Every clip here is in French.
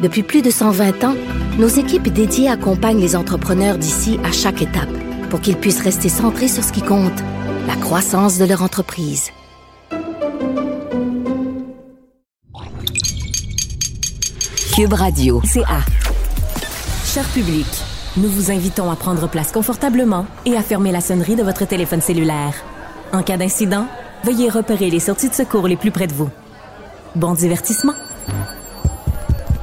Depuis plus de 120 ans, nos équipes dédiées accompagnent les entrepreneurs d'ici à chaque étape pour qu'ils puissent rester centrés sur ce qui compte, la croissance de leur entreprise. Cube Radio. CA. Cher public, nous vous invitons à prendre place confortablement et à fermer la sonnerie de votre téléphone cellulaire. En cas d'incident, veuillez repérer les sorties de secours les plus près de vous. Bon divertissement.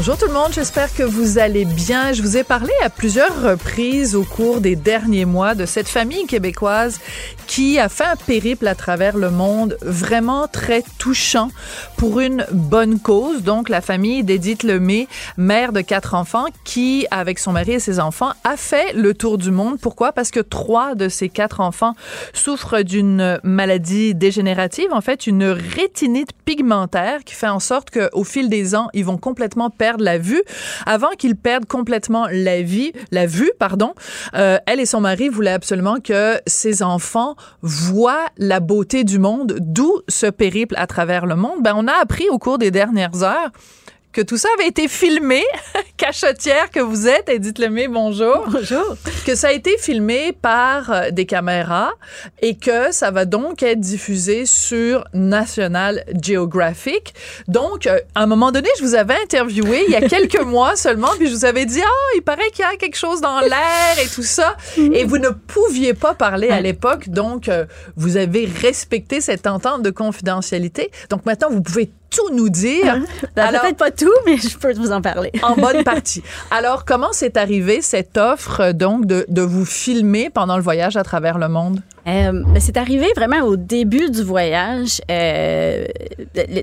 Bonjour tout le monde, j'espère que vous allez bien. Je vous ai parlé à plusieurs reprises au cours des derniers mois de cette famille québécoise qui a fait un périple à travers le monde vraiment très touchant pour une bonne cause. Donc la famille d'Edith Lemay, mère de quatre enfants, qui avec son mari et ses enfants a fait le tour du monde. Pourquoi? Parce que trois de ses quatre enfants souffrent d'une maladie dégénérative, en fait une rétinite pigmentaire qui fait en sorte qu'au fil des ans, ils vont complètement perdre la vue. Avant qu'ils perdent complètement la vie, la vue, pardon, euh, elle et son mari voulaient absolument que ses enfants voient la beauté du monde, d'où ce périple à travers le monde. Ben, on a appris au cours des dernières heures que tout ça avait été filmé, cachotière que vous êtes, Edith Lemay, bonjour. Bonjour. Que ça a été filmé par euh, des caméras et que ça va donc être diffusé sur National Geographic. Donc, euh, à un moment donné, je vous avais interviewé il y a quelques mois seulement, puis je vous avais dit, ah, il paraît qu'il y a quelque chose dans l'air et tout ça. Et vous ne pouviez pas parler à l'époque, donc euh, vous avez respecté cette entente de confidentialité. Donc maintenant, vous pouvez tout nous dire. Ben, Alors- Peut-être pas tout, mais je peux vous en parler. en bonne partie. Alors, comment s'est arrivée cette offre, donc, de, de vous filmer pendant le voyage à travers le monde? Euh, ben, c'est arrivé vraiment au début du voyage. Euh,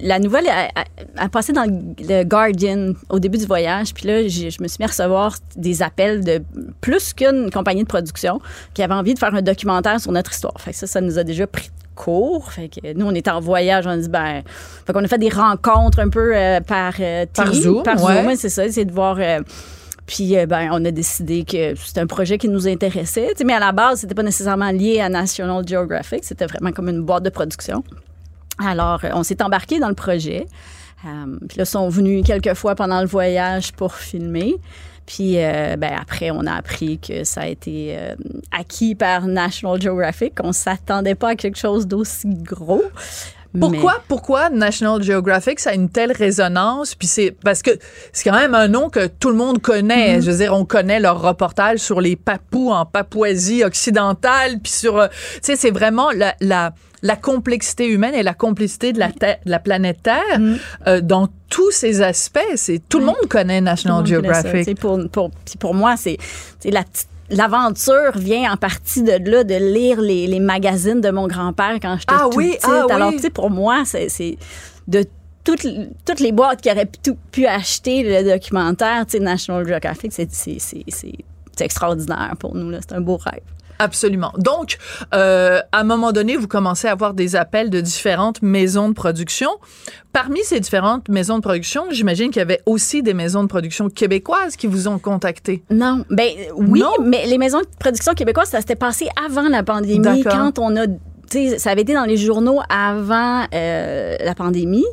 la nouvelle a, a- a passé dans le Guardian au début du voyage. Puis là, je me suis mis à recevoir des appels de plus qu'une compagnie de production qui avait envie de faire un documentaire sur notre histoire. Fait que ça, ça nous a déjà pris de Fait que nous, on était en voyage. On a dit, ben, fait qu'on a fait des rencontres un peu euh, par euh, Par Zoom, Par ouais. Zoom, c'est ça. C'est de voir. euh, puis, euh, ben, on a décidé que c'était un projet qui nous intéressait. Mais à la base, c'était pas nécessairement lié à National Geographic. C'était vraiment comme une boîte de production. Alors, on s'est embarqué dans le projet. Puis là, ils sont venus quelques fois pendant le voyage pour filmer. Puis euh, ben, après, on a appris que ça a été euh, acquis par National Geographic. On s'attendait pas à quelque chose d'aussi gros. Pourquoi, pourquoi National Geographic, ça a une telle résonance? Puis c'est parce que c'est quand même un nom que tout le monde connaît. Je veux dire, on connaît leur reportage sur les papous en Papouasie occidentale. Puis sur, euh, tu sais, c'est vraiment la, la, la complexité humaine et la complexité de la, Terre- de la planète Terre euh, dans tous ses aspects. C'est tout le monde connaît National Geographic. pour, pour, moi, c'est c'est la petite- L'aventure vient en partie de là, de lire les, les magazines de mon grand-père quand j'étais Ah toute oui, petite. ah oui. Alors, tu sais, pour moi, c'est c'est de toutes, toutes les boîtes qui auraient pu, pu acheter le documentaire, tu sais, National Geographic, c'est c'est- c'est- c'est- c'est extraordinaire pour nous. là. C'est un beau rêve. Absolument. Donc, euh, à un moment donné, vous commencez à avoir des appels de différentes maisons de production. Parmi ces différentes maisons de production, j'imagine qu'il y avait aussi des maisons de production québécoises qui vous ont contacté. Non, ben oui, Non? mais les maisons de production québécoises, ça s'était passé avant la pandémie, quand on a ça avait été dans les journaux avant euh, la pandémie.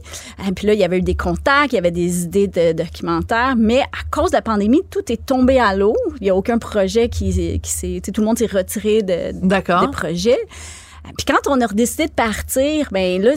Et puis là, il y avait eu des contacts, il y avait des idées de documentaires, mais à cause de la pandémie, tout est tombé à l'eau. Il n'y a aucun projet qui, qui s'est... Tout le monde s'est retiré de, D'accord. des projets. Puis quand on a décidé de partir, ben là,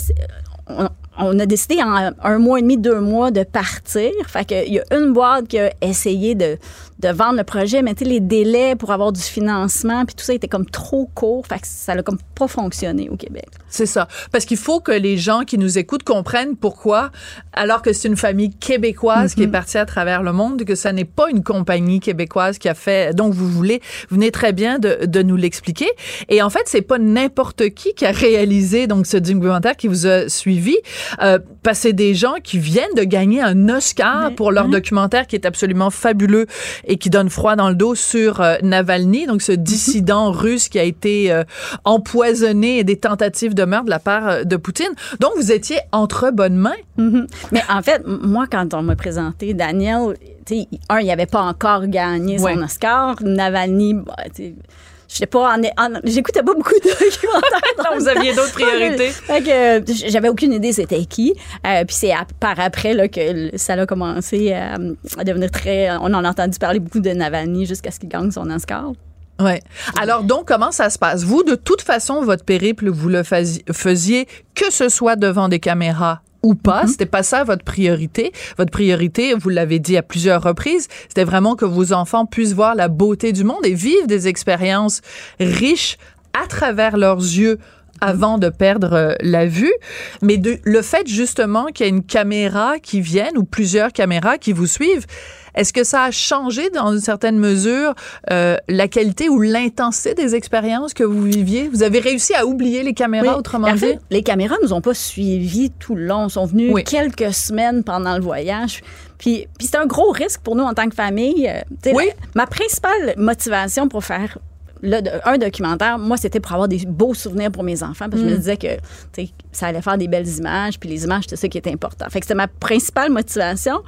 on, on a décidé en un mois et demi, deux mois de partir. Fait qu'il y a une boîte qui a essayé de, de vendre le projet, mais tu sais, les délais pour avoir du financement, puis tout ça était comme trop court, fait que ça n'a comme pas fonctionné au Québec. C'est ça. Parce qu'il faut que les gens qui nous écoutent comprennent pourquoi, alors que c'est une famille québécoise qui est partie à travers le monde, que ça n'est pas une compagnie québécoise qui a fait. Donc, vous voulez, vous venez très bien de, de nous l'expliquer. Et en fait, c'est pas n'importe qui qui a réalisé donc ce documentaire qui vous a suivi, euh, parce que c'est des gens qui viennent de gagner un Oscar pour leur documentaire qui est absolument fabuleux et qui donne froid dans le dos sur euh, Navalny, donc ce dissident russe qui a été euh, empoisonné et des tentatives de meurtre de la part euh, de Poutine. Donc, vous étiez entre bonnes mains. Mhm. Mais en fait, moi, quand on m'a présenté Daniel, un, il avait pas encore gagné Ouais. son Oscar. Navalny, bah, tu sais, j'étais pas en, en- j'écoutais pas beaucoup de documentaires. vous aviez d'autres priorités. Fait que euh, j'avais aucune idée c'était qui. Euh, puis c'est par après là, que ça a commencé à, à devenir très. On en a entendu parler beaucoup de Navalny jusqu'à ce qu'il gagne son Oscar. Ouais. Alors donc comment ça se passe? Vous de toute façon votre périple vous le faisiez que ce soit devant des caméras ou pas, c'était pas ça votre priorité. Votre priorité, vous l'avez dit à plusieurs reprises, c'était vraiment que vos enfants puissent voir la beauté du monde et vivre des expériences riches à travers leurs yeux avant de perdre euh, la vue, mais de, le fait justement qu'il y a une caméra qui vienne ou plusieurs caméras qui vous suivent, est-ce que ça a changé dans une certaine mesure euh, la qualité ou l'intensité des expériences que vous viviez? Vous avez réussi à oublier les caméras, Oui. autrement En dit? fait, les caméras nous ont pas suivis tout le long. Ils sont venus Oui. quelques semaines pendant le voyage. Puis, puis c'était un gros risque pour nous en tant que famille. Euh, Oui. la- ma principale motivation pour faire le- un documentaire, moi, c'était pour avoir des beaux souvenirs pour mes enfants. Parce que je Mm. me disais que ça allait faire des belles images. Puis les images, c'était ça qui était important. Fait que c'était ma principale motivation.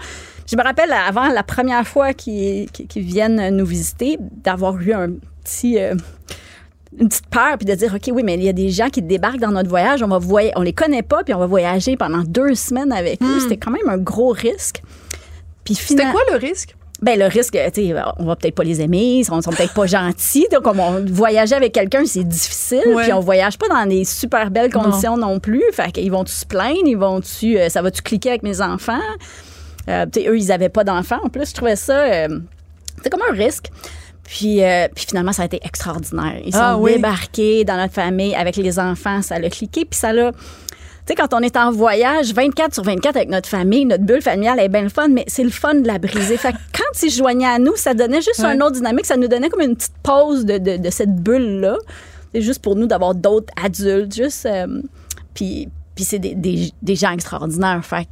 Je me rappelle avant la première fois qu'ils viennent nous visiter, d'avoir eu un petit. euh, une petite peur puis de dire ok oui mais il y a des gens qui débarquent dans notre voyage on va on les connaît pas puis on va voyager pendant deux semaines avec eux c'était quand même un gros risque puis Hmm. C'était quoi le risque? ben le risque tu sais on va peut-être pas les aimer ils sont, sont peut-être pas gentils donc on voyager avec quelqu'un c'est difficile Ouais. puis on voyage pas dans des super belles conditions non, plus fait qu'ils vont tu se plaindre ils vont tu ça va tu cliquer avec mes enfants? Euh, eux ils avaient pas d'enfants en plus je trouvais ça euh, c'était comme un risque puis, euh, puis finalement, ça a été extraordinaire. Ils sont Ah oui. débarqués dans notre famille avec les enfants, ça l'a cliqué, puis ça l'a... Tu sais, quand on est en voyage 24 sur 24 avec notre famille, notre bulle familiale est bien le fun, mais c'est le fun de la briser. fait que quand ils se joignaient à nous, ça donnait juste Ouais. un autre dynamique, ça nous donnait comme une petite pause de, de, de cette bulle-là. C'est juste pour nous d'avoir d'autres adultes, juste... euh, puis, puis c'est des, des, des gens extraordinaires, fait que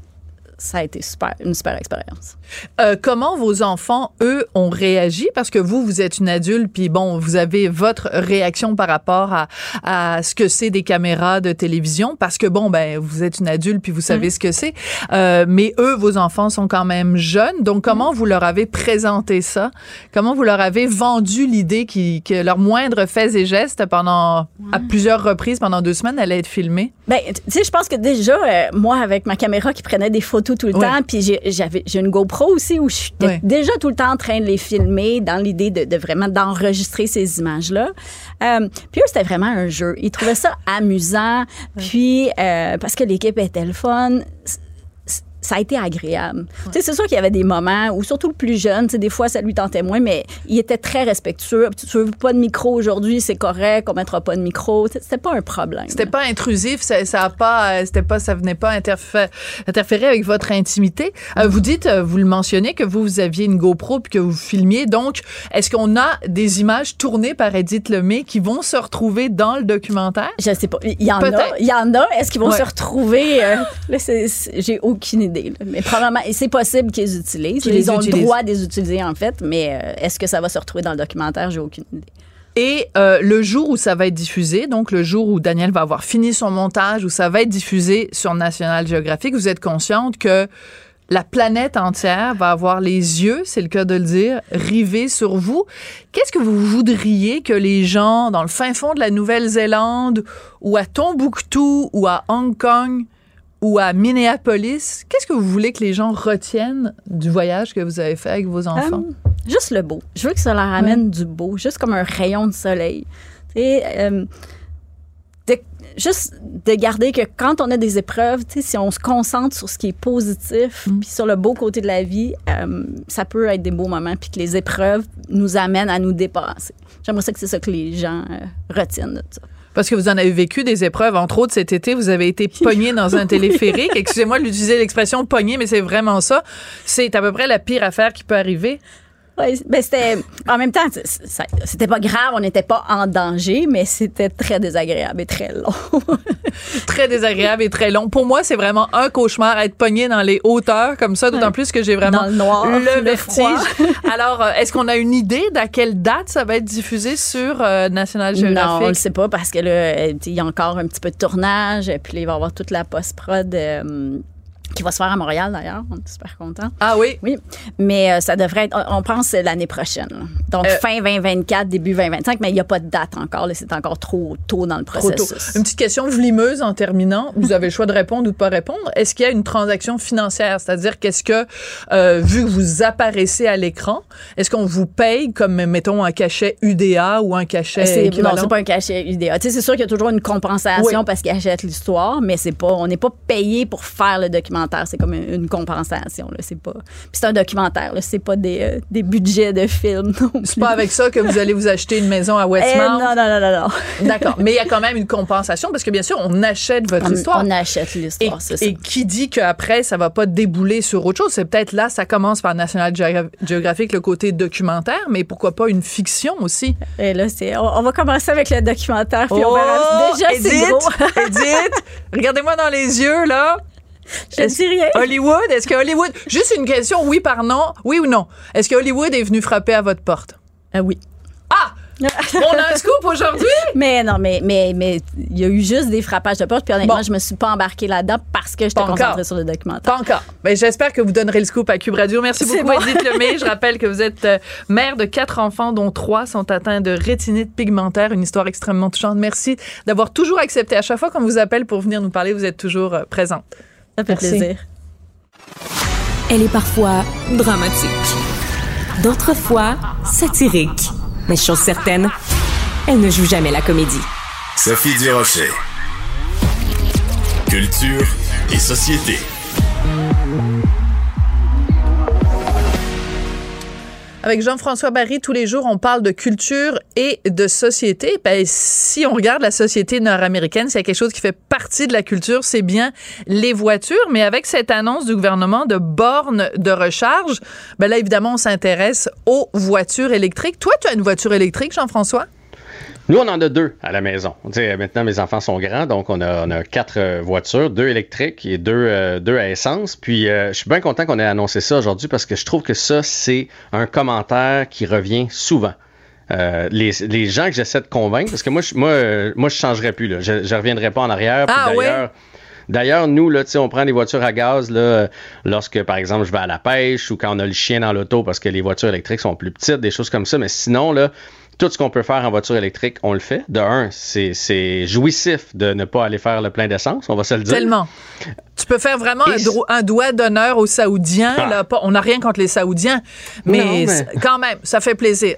ça a été super, une super expérience. Euh, comment vos enfants, eux, ont réagi? Parce que vous, vous êtes une adulte, puis bon, vous avez votre réaction par rapport à, à ce que c'est des caméras de télévision, parce que bon, ben, vous êtes une adulte, puis vous savez ce que c'est. Euh, mais eux, vos enfants sont quand même jeunes. Donc, comment vous leur avez présenté ça? Comment vous leur avez vendu l'idée qui, que leur moindre fait et geste pendant, à plusieurs reprises pendant deux semaines, allait être filmé? Ben, tu sais, je pense que déjà, euh, moi, avec ma caméra qui prenait des photos tout le Ouais. temps, puis j'avais j'ai une GoPro aussi où je suis Ouais. déjà tout le temps en train de les filmer dans l'idée de, de vraiment d'enregistrer ces images-là. Euh, puis eux, c'était vraiment un jeu. Ils trouvaient ça amusant, puis euh, parce que l'équipe était le fun. Ça a été agréable. C'est sûr qu'il y avait des moments où, surtout le plus jeune, des fois, ça lui tentait moins, mais il était très respectueux. Tu veux pas de micro aujourd'hui, c'est correct, on mettra pas de micro. C'était pas un problème. C'était pas intrusif, ça, ça a pas, euh, c'était pas, ça venait pas interfé- interférer avec votre intimité. Euh, vous dites, euh, vous le mentionnez que vous, vous aviez une GoPro puis que vous filmiez. Donc, est-ce qu'on a des images tournées par Edith Lemay qui vont se retrouver dans le documentaire? Je sais pas. Il y en a. Il y en a. Est-ce qu'ils vont Ouais. se retrouver? euh, j'ai aucune idée. Là. Mais probablement, et c'est possible qu'ils utilisent. Qu'ils Ils ont utilisent. le droit de les utiliser, en fait. Mais euh, est-ce que ça va se retrouver dans le documentaire? J'ai aucune idée. Et euh, le jour où ça va être diffusé, donc le jour où Daniel va avoir fini son montage, où ça va être diffusé sur National Geographic, vous êtes consciente que la planète entière va avoir les yeux, c'est le cas de le dire, rivés sur vous. Qu'est-ce que vous voudriez que les gens dans le fin fond de la Nouvelle-Zélande ou à Tombouctou ou à Hong Kong ou à Minneapolis, qu'est-ce que vous voulez que les gens retiennent du voyage que vous avez fait avec vos enfants? Euh, juste le beau. Je veux que ça leur amène du beau, juste comme un rayon de soleil. Sais, euh, de juste de garder que quand on a des épreuves, si on se concentre sur ce qui est positif, puis sur le beau côté de la vie, euh, ça peut être des beaux moments, puis que les épreuves nous amènent à nous dépasser. J'aimerais ça que c'est ça que les gens euh, retiennent de ça. Parce que vous en avez vécu des épreuves. Entre autres, cet été, vous avez été pogné dans un téléphérique. Excusez-moi d'utiliser l'expression pogné, mais c'est vraiment ça. C'est à peu près la pire affaire qui peut arriver. Oui, ben c'était en même temps, c'était pas grave, on n'était pas en danger, mais c'était très désagréable et très long. Très désagréable et très long. Pour moi, c'est vraiment un cauchemar être pogné dans les hauteurs comme ça, d'autant Ouais. plus que j'ai vraiment Dans le noir, le le vertige. froid. Alors, euh, est-ce qu'on a une idée d'à quelle date ça va être diffusé sur euh, National non, on le Geographic? sait pas parce que là, euh, il y a encore un petit peu de tournage, puis là, il va y avoir toute la post-prod euh, qui va se faire à Montréal d'ailleurs. On est super contents. Ah oui? Oui, mais euh, ça devrait être, on pense euh, l'année prochaine. là. Donc Euh, fin 2024, début 2025, mais il n'y a pas de date encore. C'est encore trop tôt dans le Trop tôt. processus. Une petite question vlimeuse en terminant. Vous avez le choix de répondre ou de pas répondre. Est-ce qu'il y a une transaction financière? C'est-à-dire qu'est-ce que, euh, vu que vous apparaissez à l'écran, est-ce qu'on vous paye comme, mettons, un cachet UDA ou un cachet non, c'est pas un cachet UDA. C'est sûr qu'il y a toujours une compensation Oui. parce qu'ils achètent l'histoire, mais c'est pas, on n'est pas payé pour faire le documentaire. C'est comme une, une compensation. C'est pas, puis c'est un documentaire. C'est pas des, euh, des budgets de films. C'est pas avec ça que vous allez vous acheter une maison à Eh, Westmount? non, non, non, non, non. D'accord. Mais il y a quand même une compensation parce que bien sûr, on achète votre On, histoire. on achète Et, l'histoire, ça. et qui dit qu'après, ça va pas débouler sur autre chose? C'est peut-être là, ça commence par National Geogra- Geographic, le côté documentaire, mais pourquoi pas une fiction aussi? Et là, c'est, on, on va commencer avec le documentaire, puis on Oh, verra. Déjà, c'est Edith, gros. Edith, regardez-moi dans les yeux, là. Je ne dis rien. Hollywood, est-ce que Hollywood... Juste une question, oui par non, oui ou non? Est-ce que Hollywood est venu frapper à votre porte? Ah oui. Ah! On a un scoop aujourd'hui? Mais non, mais mais mais il y a eu juste des frappages de porte. Puis honnêtement, Bon. je me suis pas embarquée là-dedans parce que j'étais concentrée sur le documentaire. Pas encore. Ben, J'espère que vous donnerez le scoop à Cube Radio. Merci beaucoup. Edith Lemay. Je rappelle que vous êtes euh, mère de quatre enfants, dont trois sont atteints de rétinite pigmentaire. Une histoire extrêmement touchante. Merci d'avoir toujours accepté. À chaque fois qu'on vous appelle pour venir nous parler, vous êtes toujours euh, présente. Ça fait Merci. plaisir. Elle est parfois dramatique, d'autres fois satirique. Mais chose certaine, elle ne joue jamais la comédie. Sophie Durocher. Culture et société. Avec Jean-François Barry, tous les jours, on parle de culture et de société. Ben, si on regarde la société nord-américaine, c'est quelque chose qui fait partie de la culture, c'est bien les voitures. Mais avec cette annonce du gouvernement de bornes de recharge, ben là, évidemment, on s'intéresse aux voitures électriques. Toi, tu as une voiture électrique, Jean-François? Nous, on en a deux à la maison. Maintenant, mes enfants sont grands, donc on a, on a quatre euh, voitures, deux électriques et deux, euh, deux à essence. Puis, euh, je suis bien content qu'on ait annoncé ça aujourd'hui parce que je trouve que ça, c'est un commentaire qui revient souvent. Euh, les, les gens que j'essaie de convaincre, parce que moi, je, moi, euh, moi, je changerais plus. Là. Je, je reviendrai pas en arrière. Ah, d'ailleurs, D'ailleurs, nous, là, on prend des voitures à gaz là, lorsque, par exemple, je vais à la pêche ou quand on a le chien dans l'auto parce que les voitures électriques sont plus petites, des choses comme ça. Mais sinon, là, tout ce qu'on peut faire en voiture électrique, on le fait. De un, c'est jouissif de ne pas aller faire le plein d'essence, on va se le dire. Tellement. Tu peux faire vraiment un, doigt d'honneur aux Saoudiens. Ah. Là, pas- on n'a rien contre les Saoudiens, mais, Non, mais- c- quand même, ça fait plaisir.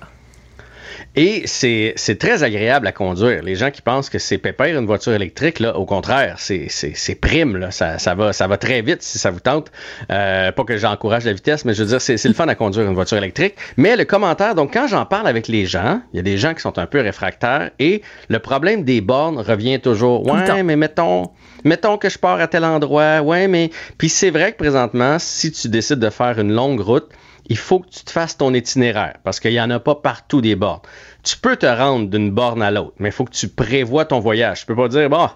Et c'est c'est très agréable à conduire. Les gens qui pensent que c'est pépère une voiture électrique, là, au contraire, c'est c'est- c'est prime. Là. Ça, ça, va, ça va très vite si ça vous tente. Euh, pas que j'encourage la vitesse, mais je veux dire, c'est c'est le fun à conduire une voiture électrique. Mais le commentaire, donc quand j'en parle avec les gens, il y a des gens qui sont un peu réfractaires et le problème des bornes revient toujours. Ouais, mais mettons, mettons que je pars à tel endroit. Ouais, mais. Puis c'est vrai que présentement, si tu décides de faire une longue route, il faut que tu te fasses ton itinéraire parce qu'il n'y en a pas partout des bornes. Tu peux te rendre d'une borne à l'autre, mais il faut que tu prévois ton voyage. Tu peux pas dire, bon,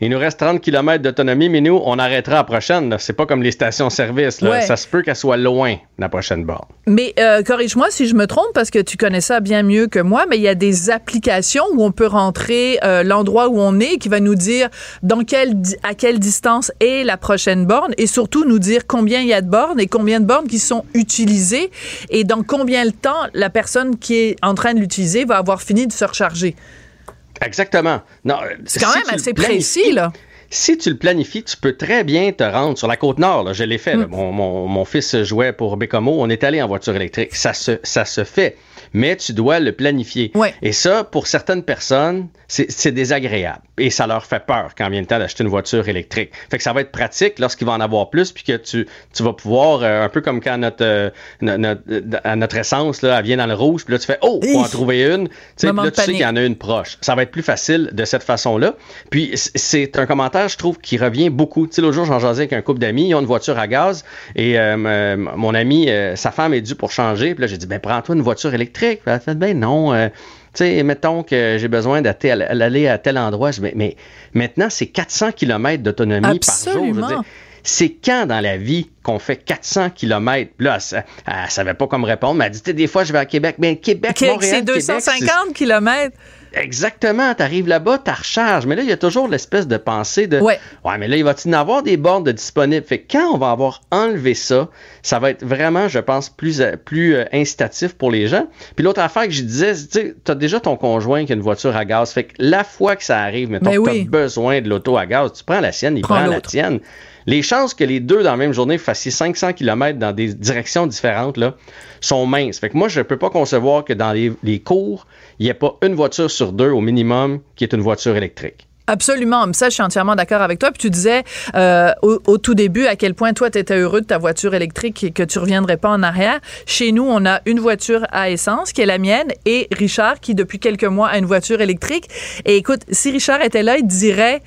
il nous reste 30 km d'autonomie, mais nous, on arrêtera à la prochaine. C'est pas comme les stations-service. Ouais. Ça se peut qu'elle soit loin, la prochaine borne. Mais euh, corrige-moi si je me trompe parce que tu connais ça bien mieux que moi, mais il y a des applications où on peut rentrer euh, l'endroit où on est qui va nous dire dans quelle di- à quelle distance est la prochaine borne et surtout nous dire combien il y a de bornes et combien de bornes qui sont utilisées et dans combien de temps la personne qui est en train de l'utiliser va avoir fini de se recharger. Exactement. Non, C'est quand si même assez précis là. si tu le planifies, tu peux très bien te rendre sur la côte nord. Là, je l'ai fait. là. Mon, mon- mon fils jouait pour Bécomo. On est allé en voiture électrique. Ça se, ça se fait. Mais tu dois le planifier. Ouais. Et ça, pour certaines personnes, c'est désagréable. Et ça leur fait peur quand vient le temps d'acheter une voiture électrique. Fait que ça va être pratique lorsqu'il va en avoir plus, puis que tu, tu vas pouvoir, euh, un peu comme quand notre, euh, no- notre, à notre essence, là, elle vient dans le rouge, puis là, tu fais, oh, faut en trouver une. Puis là, tu sais qu'il y en a une proche. Ça va être plus facile de cette façon-là. Puis c'est un commentaire, je trouve, qui revient beaucoup. Tu sais, l'autre jour, j'en jasais avec un couple d'amis, ils ont une voiture à gaz, et euh, mon ami, euh, sa femme est due pour changer, puis là, j'ai dit, ben, prends-toi une voiture électrique. Elle a fait, ben non, euh, tu sais, mettons que j'ai besoin d'aller aller à tel endroit. Je mais, mais maintenant, c'est 400 km d'autonomie par jour. Je veux Absolument. dire, c'est quand dans la vie qu'on fait 400 km? Là, elle, elle savait pas comment répondre, mais elle dit, des fois, je vais à Québec. Ben, Québec, Québec, Montréal, c'est Québec, c'est- 250 kilomètres. Exactement, t'arrives là-bas, t'as recharge. Mais là, il y a toujours l'espèce de pensée de Ouais. Ouais, mais là, il va-t-il y en avoir des bornes de disponibles? Fait que quand on va avoir enlevé ça, ça va être vraiment, je pense, plus, euh, plus euh, incitatif pour les gens. Puis l'autre affaire que je disais, tu sais, t'as déjà ton conjoint qui a une voiture à gaz. Fait que la fois que ça arrive, mettons Mais que oui. t'as besoin de l'auto à gaz, tu prends la sienne, il Prends prend la tienne. Les chances que les deux dans la même journée fassiez 500 km dans des directions différentes sont minces. Fait que moi, je ne peux pas concevoir que dans les, cours, il n'y ait pas une voiture sur deux au minimum qui est une voiture électrique. Absolument. Ça, je suis entièrement d'accord avec toi. Puis tu disais euh, au, tout début à quel point toi, tu étais heureux de ta voiture électrique et que tu reviendrais pas en arrière. Chez nous, on a une voiture à essence qui est la mienne et Richard qui, depuis quelques mois, a une voiture électrique. Et écoute, si Richard était là, il dirait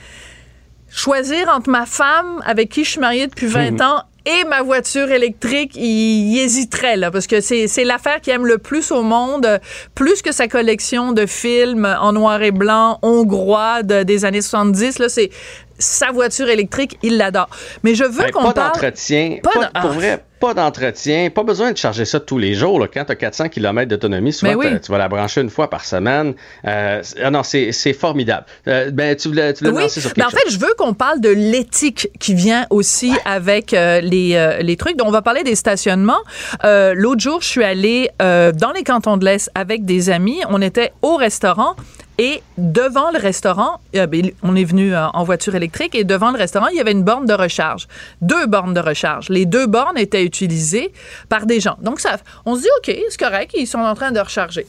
choisir entre ma femme avec qui je suis mariée depuis 20 ans et ma voiture électrique, il, hésiterait là parce que c'est c'est l'affaire qu'il aime le plus au monde, plus que sa collection de films en noir et blanc hongrois de- des années 70 là, c'est sa voiture électrique, il l'adore. Mais je veux Ben, qu'on pas parle d'entretien, Pas pas, de- pour Ah. vrai, pas d'entretien, pas besoin de charger ça tous les jours. là. Quand tu as 400 km d'autonomie, souvent oui. t'as- tu vas la brancher une fois par semaine. Euh, ah non, c'est c'est formidable. Euh, ben, tu voulais, tu voulais Oui, sur mais quelque en fait, je veux qu'on parle de l'éthique qui vient aussi avec euh, les, euh, les trucs. Donc, on va parler des stationnements. Euh, L'autre jour, je suis allée euh, dans les cantons de l'Est avec des amis. On était au restaurant. Et devant le restaurant, euh, ben, on est venu euh, en voiture électrique et devant le restaurant, il y avait une borne de recharge. Deux bornes de recharge. Les deux bornes étaient utilisées par des gens. Donc, ça, on se dit, OK, c'est correct, ils sont en train de recharger.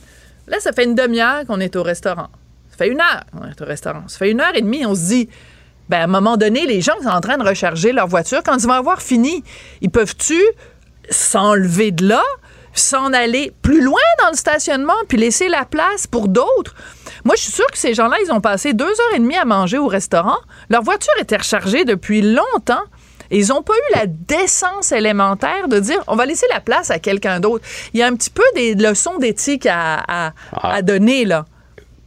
Là, ça fait une demi-heure qu'on est au restaurant. Ça fait une heure qu'on est au restaurant. Ça fait une heure et demie, on se dit, ben, à un moment donné, les gens sont en train de recharger leur voiture. Quand ils vont avoir fini, ils peuvent-tu s'enlever de là, s'en aller plus loin dans le stationnement, puis laisser la place pour d'autres? Moi, je suis sûre que ces gens-là, ils ont passé deux heures et demie à manger au restaurant. Leur voiture était rechargée depuis longtemps. Et ils n'ont pas eu la décence élémentaire de dire on va laisser la place à quelqu'un d'autre. Il y a un petit peu des leçons d'éthique à, à- Ah. à donner, là.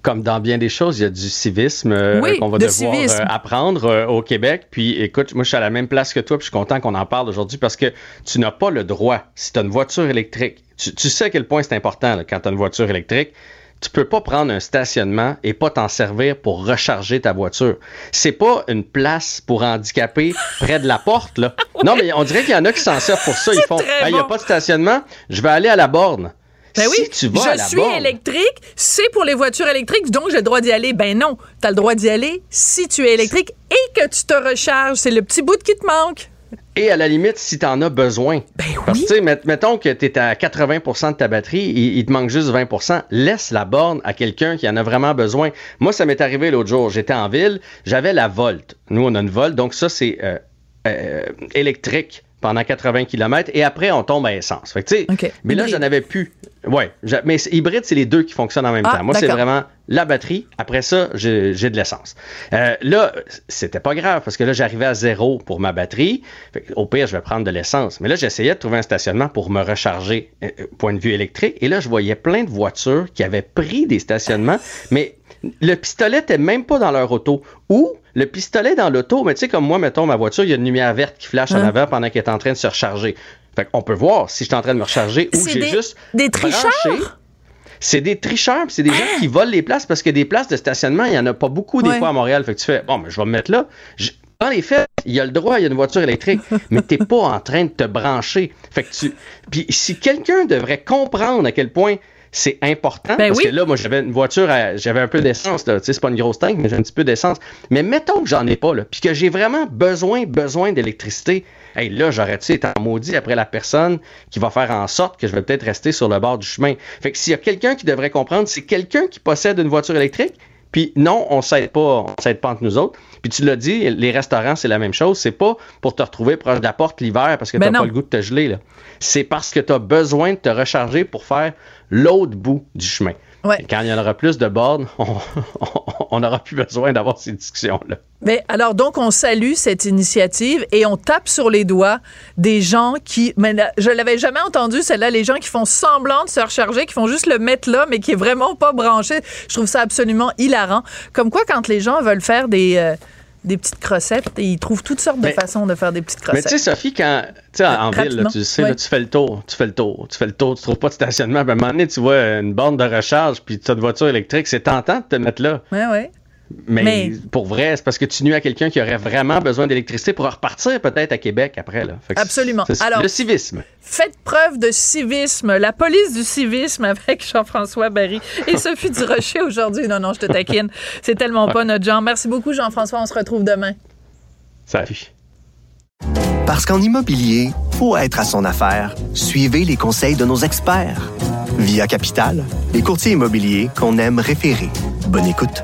comme dans bien des choses, il y a du civisme euh, Oui, qu'on va de devoir euh, apprendre euh, au Québec. Puis écoute, moi je suis à la même place que toi, puis je suis content qu'on en parle aujourd'hui parce que tu n'as pas le droit, si tu as une voiture électrique, tu, tu sais à quel point c'est important là, quand tu as une voiture électrique. Tu peux pas prendre un stationnement et pas t'en servir pour recharger ta voiture. C'est pas une place pour handicapés près de la porte là. Non mais on dirait qu'il y en a qui s'en servent pour ça. Ils font, il n'y a bon. pas de stationnement, je vais aller à la borne. Ben oui, si tu vas à je la suis borne, électrique, c'est pour les voitures électriques, donc j'ai le droit d'y aller. Ben non, tu as le droit d'y aller si tu es électrique et que tu te recharges. C'est le petit bout qui te manque. Et à la limite, si tu en as besoin. Ben Parce oui. que, mettons que tu es à 80% de ta batterie, il, il te manque juste 20% laisse la borne à quelqu'un qui en a vraiment besoin. Moi, ça m'est arrivé l'autre jour. J'étais en ville, j'avais la Volt. Nous, on a une Volt, donc ça, c'est euh, euh, électrique pendant 80 km et après, on tombe à essence. Fait que, mais là, j'en avais plus. Ouais, mais hybride, c'est les deux qui fonctionnent en même Ah, temps. Moi, c'est vraiment la batterie. Après ça, j'ai de l'essence. Euh, là, c'était pas grave parce que là, j'arrivais à zéro pour ma batterie. Fait que, au pire, je vais prendre de l'essence. Mais là, j'essayais de trouver un stationnement pour me recharger, euh, euh, point de vue électrique. Et là, je voyais plein de voitures qui avaient pris des stationnements, mais le pistolet n'était même pas dans leur auto. Ou le pistolet dans l'auto, mais tu sais, comme moi, mettons, ma voiture, il y a une lumière verte qui flash en Hein? avant pendant qu'elle est en train de se recharger. Fait qu'on peut voir si je suis en train de me recharger ou j'ai juste des tricheurs? branché. C'est des tricheurs, c'est des gens qui volent les places parce que des places de stationnement, il n'y en a pas beaucoup des Ouais. fois à Montréal. Fait que tu fais, bon, mais je vais me mettre là. Je- Dans les faits, il y a le droit, il y a une voiture électrique, mais t'es pas en train de te brancher. Fait que tu. Puis si quelqu'un devrait comprendre à quel point c'est important. Ben parce oui. que là, moi, j'avais une voiture, à- j'avais un peu d'essence. là. Tu sais, c'est pas une grosse tank, mais j'ai un petit peu d'essence. Mais mettons que j'en ai pas, là, puis que j'ai vraiment besoin, besoin d'électricité. Hey, là, j'aurais-tu été en maudit après la personne qui va faire en sorte que je vais peut-être rester sur le bord du chemin. Fait que s'il y a quelqu'un qui devrait comprendre, c'est quelqu'un qui possède une voiture électrique. Puis non, on s'aide pas, on s'aide pas entre nous autres. Puis tu l'as dit, les restaurants, c'est la même chose. C'est pas pour te retrouver proche de la porte l'hiver parce que Ben t'as non. pas le goût de te geler. là. C'est parce que tu as besoin de te recharger pour faire l'autre bout du chemin. Ouais. Et quand il y en aura plus de bornes, on n'aura plus besoin d'avoir ces discussions-là. Mais alors donc on salue cette initiative et on tape sur les doigts des gens qui mais là, je l'avais jamais entendu celle-là les gens qui font semblant de se recharger qui font juste le mettre là mais qui est vraiment pas branché. Je trouve ça absolument hilarant. Comme quoi quand les gens veulent faire des euh, des petites crossettes, ils trouvent toutes sortes de façons de faire des petites Mais tu sais, crossettes. Sophie, quand tu sais, en ville, là, tu sais, là, ouais. tu fais le tour, tu fais le tour, tu fais le tour, tu trouves pas de stationnement. À un moment donné, tu vois une borne de recharge, puis tu as une voiture électrique, c'est tentant de te mettre là. Ouais ouais. Mais, Mais- pour vrai, c'est parce que tu nuis à quelqu'un qui aurait vraiment besoin d'électricité pour repartir peut-être à Québec après. Là. Fait que Absolument. c'est- c'est Alors- le civisme. Faites preuve de civisme, la police du civisme avec Jean-François Barry et Sophie Durocher aujourd'hui. Non, non, je te taquine. C'est tellement pas notre genre. Merci beaucoup, Jean-François. On se retrouve demain. Salut. Parce qu'en immobilier, pour être à son affaire, suivez les conseils de nos experts. Via Capital, les courtiers immobiliers qu'on aime référer. Bonne écoute.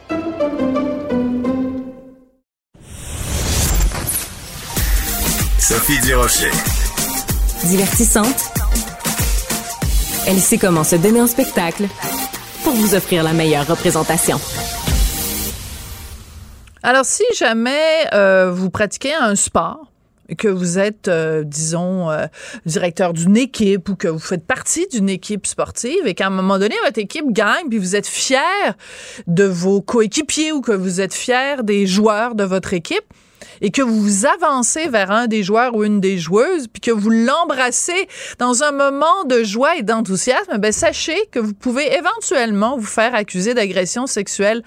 Sophie Durocher. Divertissante. Elle sait comment se donner en spectacle pour vous offrir la meilleure représentation. Alors, si jamais euh, vous pratiquez un sport, et que vous êtes, euh, disons, euh, directeur d'une équipe ou que vous faites partie d'une équipe sportive et qu'à un moment donné, votre équipe gagne, puis vous êtes fier de vos coéquipiers ou que vous êtes fier des joueurs de votre équipe, et que vous avancez vers un des joueurs ou une des joueuses, puis que vous l'embrassez dans un moment de joie et d'enthousiasme, ben sachez que vous pouvez éventuellement vous faire accuser d'agression sexuelle.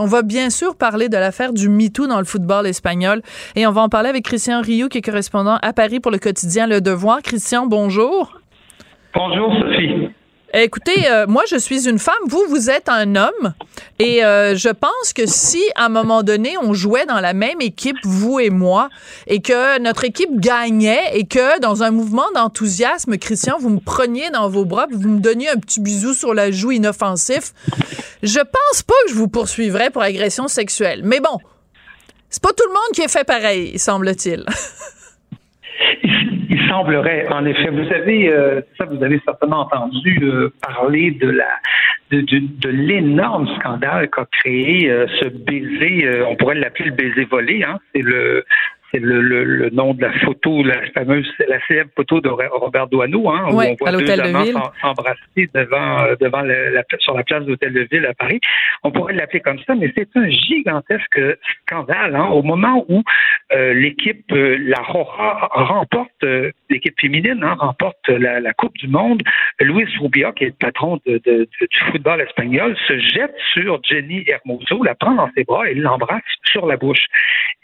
On va bien sûr parler de l'affaire du MeToo dans le football espagnol et on va en parler avec Christian Rioux, qui est correspondant à Paris pour le quotidien Le Devoir. Christian, bonjour. Bonjour Sophie. Écoutez, euh, moi, je suis une femme, vous, vous êtes un homme, et euh, je pense que si, à un moment donné, on jouait dans la même équipe, vous et moi, et que notre équipe gagnait, et que, dans un mouvement d'enthousiasme, Christian, vous me preniez dans vos bras, vous me donniez un petit bisou sur la joue inoffensif, je pense pas que je vous poursuivrais pour agression sexuelle. Mais bon, c'est pas tout le monde qui est fait pareil, semble-t-il. Il, semblerait, en effet, vous avez, euh, ça, vous avez certainement entendu euh, parler de la, de, de, de l'énorme scandale qu'a créé euh, ce baiser. euh, on pourrait l'appeler le baiser volé. Hein, c'est le c'est le, le, le, nom de la photo, la fameuse, la célèbre photo de Robert Doisneau, hein, Ouais, où on voit deux amants s'embrasser devant, euh, devant la, la- sur la place de l'Hôtel de Ville à Paris. On pourrait l'appeler comme ça, mais c'est un gigantesque scandale hein, au moment où euh, l'équipe, euh, la Roja, remporte, euh, l'équipe féminine hein, remporte la, la Coupe du Monde. Luis Rubia, qui est le patron de, de- de- du football espagnol, se jette sur Jenny Hermoso, la prend dans ses bras et l'embrasse sur la bouche.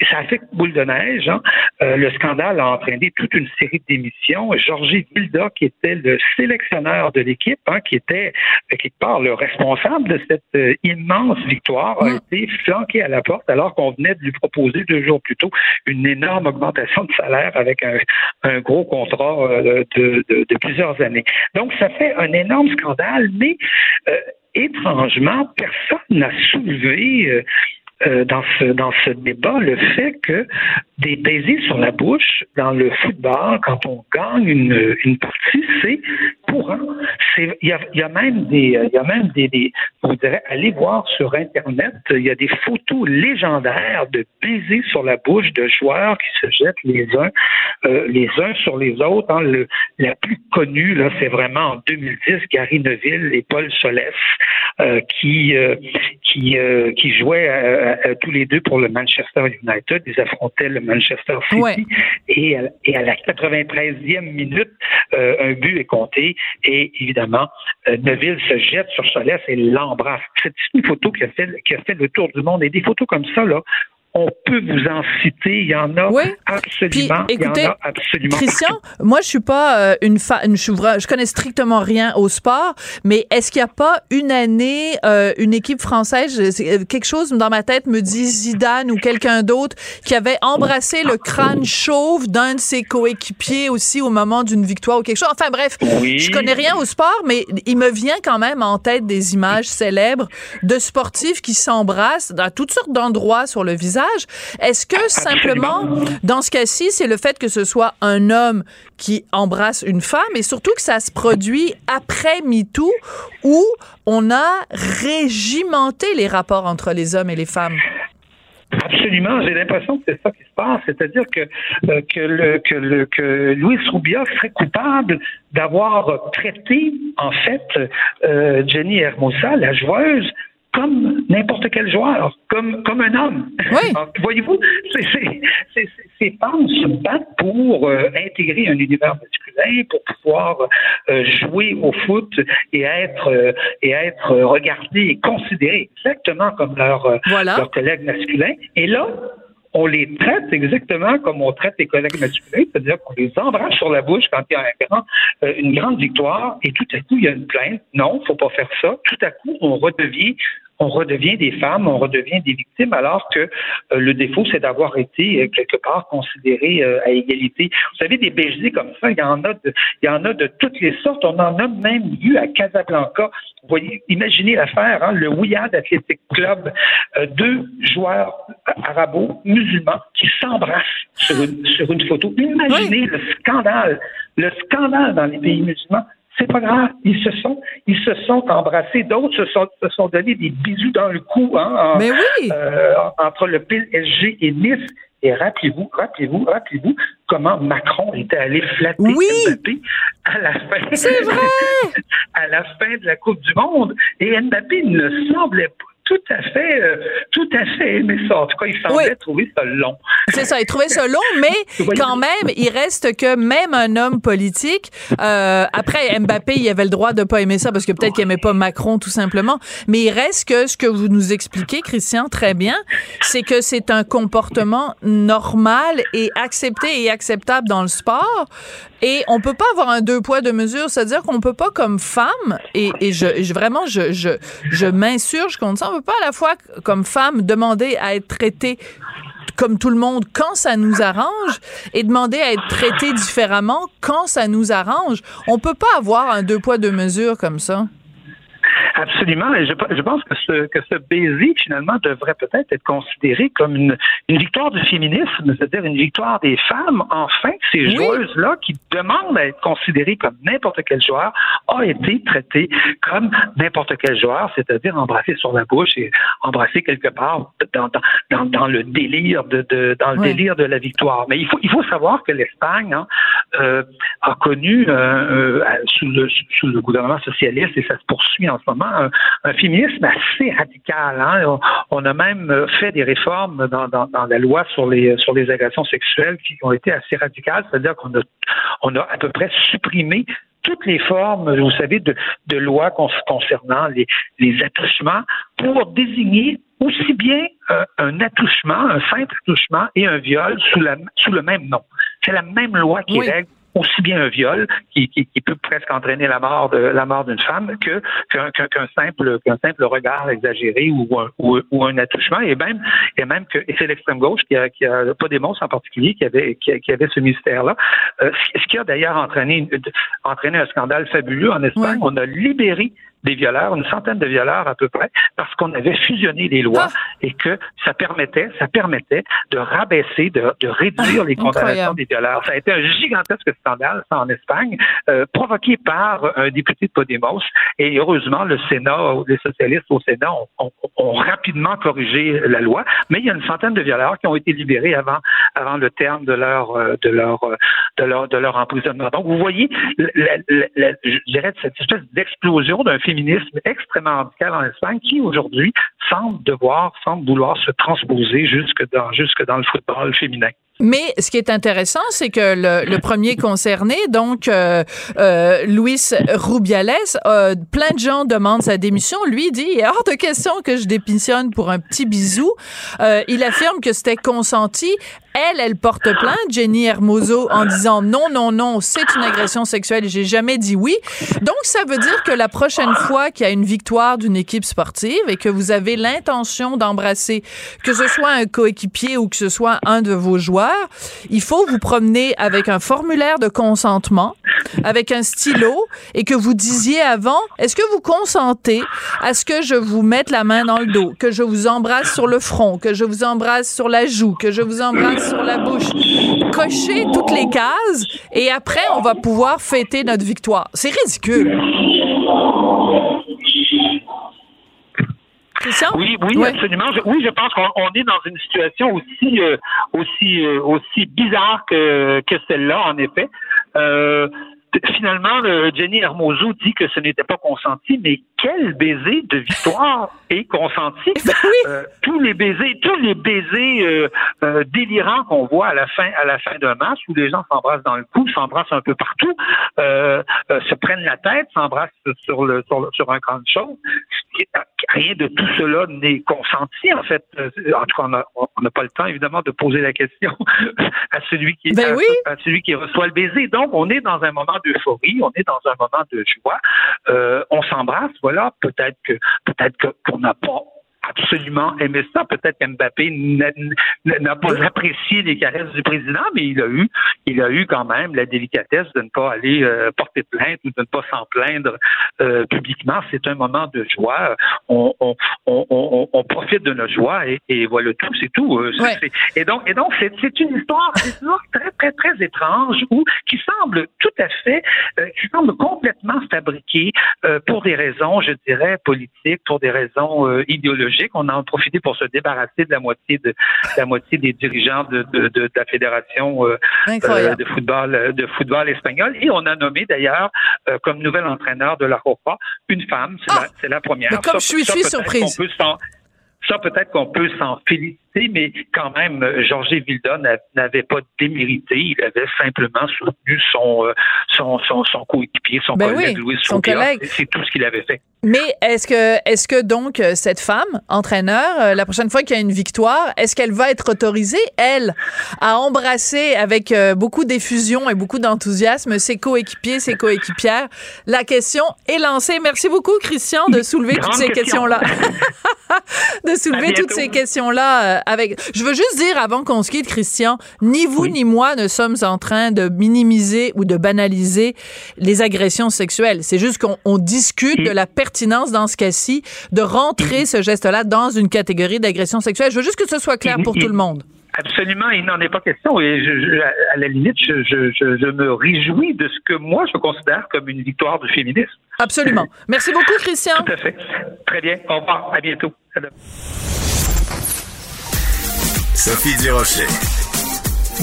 Et ça a fait boule de neige. Hein. Euh, le scandale a entraîné toute une série d'émissions. Georgie Vilda, qui était le sélectionneur de l'équipe, hein, qui était euh, quelque part le responsable de cette euh, immense victoire, a été flanqué à la porte alors qu'on venait de lui proposer deux jours plus tôt une énorme augmentation de salaire avec un, un gros contrat euh, de, de- de plusieurs années. Donc, ça fait un énorme scandale, mais étrangement, personne n'a soulevé euh, dans ce dans ce débat le fait que des baisers sur la bouche dans le football quand on gagne une, une partie c'est courant il y a, il y a même des, il y a même des, des, je vous dirais, allez voir sur Internet, il y a des photos légendaires de baisers sur la bouche de joueurs qui se jettent les uns, euh, les uns sur les autres. Hein. Le, la plus connue, là, c'est vraiment en 2010, Gary Neville et Paul Solès, euh, qui, euh, qui, euh, qui jouaient euh, euh, tous les deux pour le Manchester United. Ils affrontaient le Manchester City. Ouais. Et, à, et à la 93e minute, euh, un but est compté et évidemment, euh, Neville se jette sur Solès et l'embrasse. C'est une photo qui a, fait, qui a fait le tour du monde. Et des photos comme ça, là, on peut vous en citer. Il y en a Oui. absolument. Puis, écoutez, il y en a absolument. Christian, moi je suis pas euh, une fan, je, je connais strictement rien au sport, mais est-ce qu'il n'y a pas une année euh, une équipe française, euh, quelque chose dans ma tête me dit Zidane ou quelqu'un d'autre qui avait embrassé le crâne chauve d'un de ses coéquipiers aussi au moment d'une victoire ou quelque chose? Enfin bref, Oui. je connais rien au sport, mais il me vient quand même en tête des images célèbres de sportifs qui s'embrassent dans toutes sortes d'endroits sur le visage. Est-ce que simplement, dans ce cas-ci, c'est le fait que ce soit un homme qui embrasse une femme et surtout que ça se produit après MeToo où on a régimenté les rapports entre les hommes et les femmes? Absolument, j'ai l'impression que c'est ça qui se passe, c'est-à-dire que euh, que Louis Roubia serait coupable d'avoir traité en fait euh, Jenny Hermosa, la joueuse, comme n'importe quel joueur, comme comme un homme. Oui. Voyez-vous, ces femmes se battent pour euh, intégrer un univers masculin, pour pouvoir euh, jouer au foot et être euh, et être regardées et considérées exactement comme leurs euh, Voilà. leurs collègues masculins. Et là, on les traite exactement comme on traite les collègues masculins, c'est-à-dire qu'on les embrasse sur la bouche quand il y a un grand, euh, une grande victoire, et tout à coup, il y a une plainte. Non, faut pas faire ça. Tout à coup, on redevient on redevient des femmes, on redevient des victimes, alors que euh, le défaut, c'est d'avoir été euh, quelque part considéré euh, à égalité. Vous savez, des baisers comme ça, il y en a de, il y en a de toutes les sortes. On en a même vu à Casablanca. Vous voyez, imaginez l'affaire, hein, le Wiyad Athletic Club, euh, deux joueurs arabo-musulmans qui s'embrassent sur une, sur une photo. Imaginez le scandale, le scandale dans les pays musulmans. C'est pas grave. Ils se sont, ils se sont embrassés. D'autres se sont, se sont donné des bisous dans le cou, hein, en- Mais oui! euh, entre le PSG et Nice. Et rappelez-vous, rappelez-vous, rappelez-vous comment Macron était allé flatter Oui! Mbappé à la fin. C'est vrai! à la fin de la Coupe du Monde. Et Mbappé ne semblait pas tout à fait, euh, tout à fait aimer ça. En tout cas, il semblait Oui. trouver ça long. C'est ça, il trouvait ça long, mais quand même, il reste que même un homme politique, euh, après Mbappé, il avait le droit de pas aimer ça parce que peut-être qu'il aimait pas Macron tout simplement, mais il reste que ce que vous nous expliquez, Christian, très bien, c'est que c'est un comportement normal et accepté et acceptable dans le sport. Et on peut pas avoir un deux poids deux mesures, c'est-à-dire qu'on peut pas comme femme et, et je, je- vraiment je je je m'insurge contre ça, peut pas à la fois comme femme demander à être traitée comme tout le monde quand ça nous arrange et demander à être traité différemment quand ça nous arrange. On peut pas avoir un deux poids deux mesures comme ça. Absolument. Et je, je pense que ce, que ce baiser, finalement, devrait peut-être être considéré comme une, une victoire du féminisme, c'est-à-dire une victoire des femmes. Enfin, ces Oui. joueuses-là qui demandent à être considérées comme n'importe quel joueur a été traitée comme n'importe quel joueur, c'est-à-dire embrassé sur la bouche et embrassé quelque part dans, dans, dans, dans le délire de, de dans le Oui. délire de la victoire. Mais il faut il faut savoir que l'Espagne hein, euh, a connu euh, euh, sous le sous le gouvernement socialiste et ça se poursuit en ce moment un, un féminisme assez radical. Hein. On, on a même fait des réformes dans, dans, dans la loi sur les sur les agressions sexuelles qui ont été assez radicales, c'est-à-dire qu'on a on a à peu près supprimé toutes les formes, vous savez, de, de lois con- concernant les, les attouchements pour désigner aussi bien euh, un attouchement, un simple attouchement et un viol sous, la, sous le même nom. C'est la même loi qui Oui. règle aussi bien un viol qui, qui, qui peut presque entraîner la mort de la mort d'une femme que qu'un simple qu'un simple regard exagéré ou un, ou, ou un attouchement. Et même et même que c'est l'extrême gauche qui a qui a pas des monstres en particulier qui avait qui, qui avait ce mystère là ce qui a d'ailleurs entraîné entraîné un scandale fabuleux en Espagne. On a libéré des violeurs, une centaine de violeurs à peu près, parce qu'on avait fusionné les lois Ah. et que ça permettait, ça permettait de rabaisser, de, de réduire les condamnations des violeurs. Ça a été un gigantesque scandale, ça en Espagne, euh, provoqué par un député de Podemos. Et heureusement, le Sénat, les socialistes au Sénat ont, ont- ont rapidement corrigé la loi. Mais il y a une centaine de violeurs qui ont été libérés avant, avant le terme de leur, euh, de leur, euh, de leur, de leur emprisonnement. Donc, vous voyez, la- la- la- je cette espèce d'explosion d'un féminisme extrêmement radical en Espagne qui, aujourd'hui, semble devoir, semble vouloir se transposer jusque dans, jusque dans le football féminin. Mais ce qui est intéressant, c'est que le, le premier concerné, donc euh, euh, Luis Rubiales, euh, plein de gens demandent sa démission. Lui dit, il hors de question que je démissionne pour un petit bisou. Euh, il affirme que c'était consenti. Elle, elle porte plainte, Jenny Hermoso, en disant non, non, non, c'est une agression sexuelle. J'ai jamais dit oui. Donc, ça veut dire que la prochaine fois qu'il y a une victoire d'une équipe sportive et que vous avez l'intention d'embrasser, que ce soit un coéquipier ou que ce soit un de vos joueurs, il faut vous promener avec un formulaire de consentement, avec un stylo et que vous disiez avant, est-ce que vous consentez à ce que je vous mette la main dans le dos, que je vous embrasse sur le front, que je vous embrasse sur la joue, que je vous embrasse sur la bouche? Cochez toutes les cases et après, on va pouvoir fêter notre victoire. C'est ridicule. Christian? Oui, oui, Ouais. absolument. Je- oui, je pense qu'on on est dans une situation aussi euh, aussi euh, aussi bizarre que que celle-là, en effet. Euh, finalement, le Jenny Hermoso dit que ce n'était pas consenti, mais quel baiser de victoire est consenti? Ben oui. Euh, Tous les baisers, tous les baisers euh, euh, délirants qu'on voit à la fin à la fin d'un match où les gens s'embrassent dans le cou, s'embrassent un peu partout, euh, se prennent la tête, s'embrassent sur le sur, le- sur un grand chose. Rien de tout cela n'est consenti, en fait. En tout cas, on n'a on n'a pas le temps, évidemment, de poser la question à celui qui Ben à- oui. à celui qui reçoit le baiser. Donc, on est dans un moment d'euphorie, on est dans un moment de joie. Euh, on s'embrasse, voilà. Peut-être que peut-être qu'on n'a pas absolument aimé ça. Peut-être qu'Mbappé n'a- pas apprécié les caresses du président, mais il a eu, il a eu quand même la délicatesse de ne pas aller euh, porter plainte ou de ne pas s'en plaindre euh, publiquement. C'est un moment de joie. On, on, on, on, profite de notre joie et, et voilà tout, c'est tout. Euh, Ouais. Et donc, et donc, c'est une histoire, histoire très, très, très étrange ou qui semble tout à fait, euh, qui semble complètement fabriquée euh, pour des raisons, je dirais, politiques, pour des raisons euh, On en a profité pour se débarrasser de la moitié de, de la moitié des dirigeants de, de, de, de la fédération euh, euh, de football euh, de football espagnol. Et on a nommé d'ailleurs euh, comme nouvel entraîneur de la Copa une femme. C'est Ah! la, première. Mais comme Ça- je suis- ça, suis peut-être surprise. qu'on peut s'en- ça peut-être qu'on peut s'en féliciter mais quand même Georges Vilda n'a- n'avait pas démérité. Il avait simplement soutenu son son, son, son coéquipier son Ben collègue oui. C'est- c'est tout ce qu'il avait fait Mais est-ce que, est-ce que donc euh, cette femme, entraîneur, euh, la prochaine fois qu'il y a une victoire, est-ce qu'elle va être autorisée, elle, à embrasser avec euh, beaucoup d'effusion et beaucoup d'enthousiasme ses coéquipiers, ses coéquipières? La question est lancée. Merci beaucoup, Christian, de soulever Grande toutes ces question. questions-là. de soulever toutes ces questions-là avec. Je veux juste dire avant qu'on se quitte, Christian, ni vous Oui. ni moi ne sommes en train de minimiser ou de banaliser les agressions sexuelles. C'est juste qu'on on discute de la pertinence dans ce cas-ci de rentrer ce geste-là dans une catégorie d'agression sexuelle? Je veux juste que ce soit clair pour tout le monde. Absolument, il n'en est pas question. Et je, je- à la limite, je, je, je, je me réjouis de ce que moi je considère comme une victoire du féminisme. Absolument. Merci beaucoup, Christian. Tout à fait. Très bien. Au revoir. À bientôt. À. Sophie Durocher.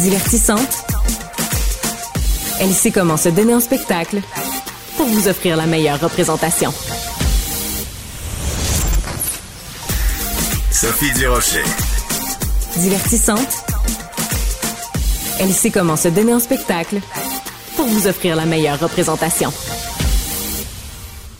Divertissante. Elle sait comment se donner en spectacle pour vous offrir la meilleure représentation. Sophie Durocher. Divertissante. Elle sait comment se donner en spectacle pour vous offrir la meilleure représentation.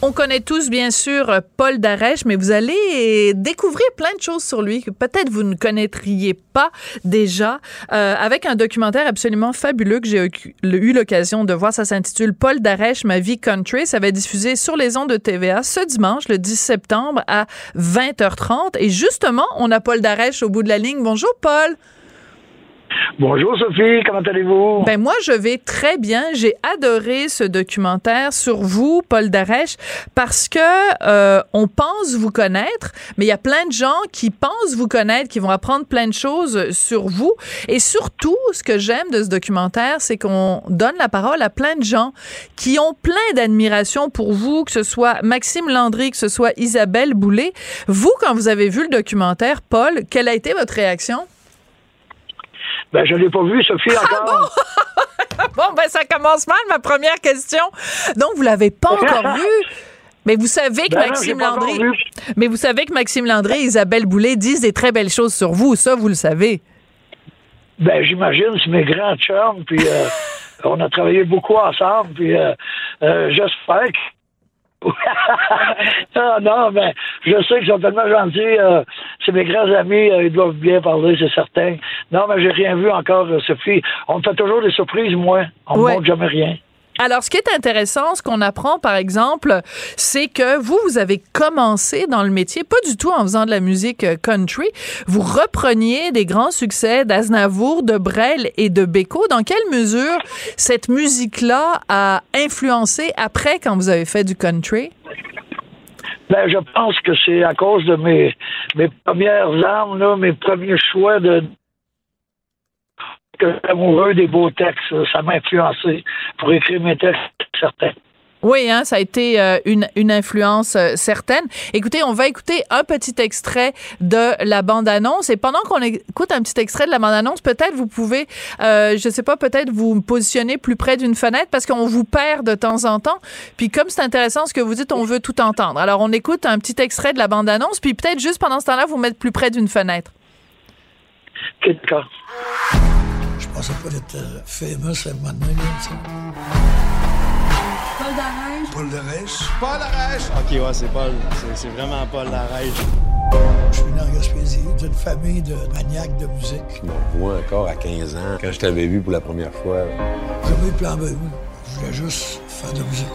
On connaît tous, bien sûr, Paul Darèche, mais vous allez découvrir plein de choses sur lui que peut-être vous ne connaîtriez pas déjà, euh, avec un documentaire absolument fabuleux que j'ai eu- l'occasion de voir. Ça s'intitule Paul Darèche, ma vie country. Ça va être diffusé sur les ondes de TVA ce dimanche, le 10 septembre, à 20h30. Et justement, on a Paul Darèche au bout de la ligne. Bonjour, Paul. Bonjour Sophie, comment allez-vous? Ben moi je vais très bien. J'ai adoré ce documentaire sur vous, Paul Darèche, parce que euh, on pense vous connaître, mais il y a plein de gens qui pensent vous connaître, qui vont apprendre plein de choses sur vous. Et surtout, ce que j'aime de ce documentaire, c'est qu'on donne la parole à plein de gens qui ont plein d'admiration pour vous, que ce soit Maxime Landry, que ce soit Isabelle Boulay. Vous, quand vous avez vu le documentaire, Paul, quelle a été votre réaction? Ben, je l'ai pas vu, Sophie, Ah encore. bon, ben ça commence mal, ma première question. Donc, vous l'avez pas encore vu. Mais vous savez que Ben Maxime Landry. Mais vous savez que Maxime Landry et Isabelle Boulay disent des très belles choses sur vous. Ça, vous le savez. Ben, j'imagine, c'est mes grands chums, puis euh, on a travaillé beaucoup ensemble, puis euh, euh, j'espère que. ah, non, mais je sais qu'ils sont tellement gentils. euh, c'est mes grands amis, euh, ils doivent bien parler, c'est certain. Non, mais j'ai rien vu encore, euh, Sophie. On me fait toujours des surprises, moi. On Ouais. me montre jamais rien. Alors, ce qui est intéressant, ce qu'on apprend, par exemple, c'est que vous, vous avez commencé dans le métier, pas du tout en faisant de la musique euh, country. Vous repreniez des grands succès d'Aznavour, de Brel et de Beko. Dans quelle mesure cette musique-là a influencé après quand vous avez fait du country? Ben, je pense que c'est à cause de mes, mes premières armes, là, mes premiers choix de que amoureux des beaux textes. Ça m'a influencé pour écrire mes textes, certains. Oui, hein, ça a été euh, une, une influence euh, certaine. Écoutez, on va écouter un petit extrait de la bande-annonce. Et pendant qu'on écoute un petit extrait de la bande-annonce, peut-être vous pouvez, euh, je sais pas, peut-être vous positionner plus près d'une fenêtre parce qu'on vous perd de temps en temps. Puis comme c'est intéressant ce que vous dites, on veut tout entendre. Alors on écoute un petit extrait de la bande-annonce, puis peut-être juste pendant ce temps-là, vous mettre plus près d'une fenêtre. D'accord. Je pensais pas d'être euh, famous à un moment donné, là, tu sais. Paul Darèche. Paul Darèche. Paul Darèche. Ok, ouais, c'est Paul. C'est- vraiment Paul Larèche. Je suis né en Gaspésie, d'une famille de maniaques de musique. Je me vois encore à 15 ans, quand je t'avais vu pour la première fois. Premier plan B, moi. Je voulais juste faire de la musique.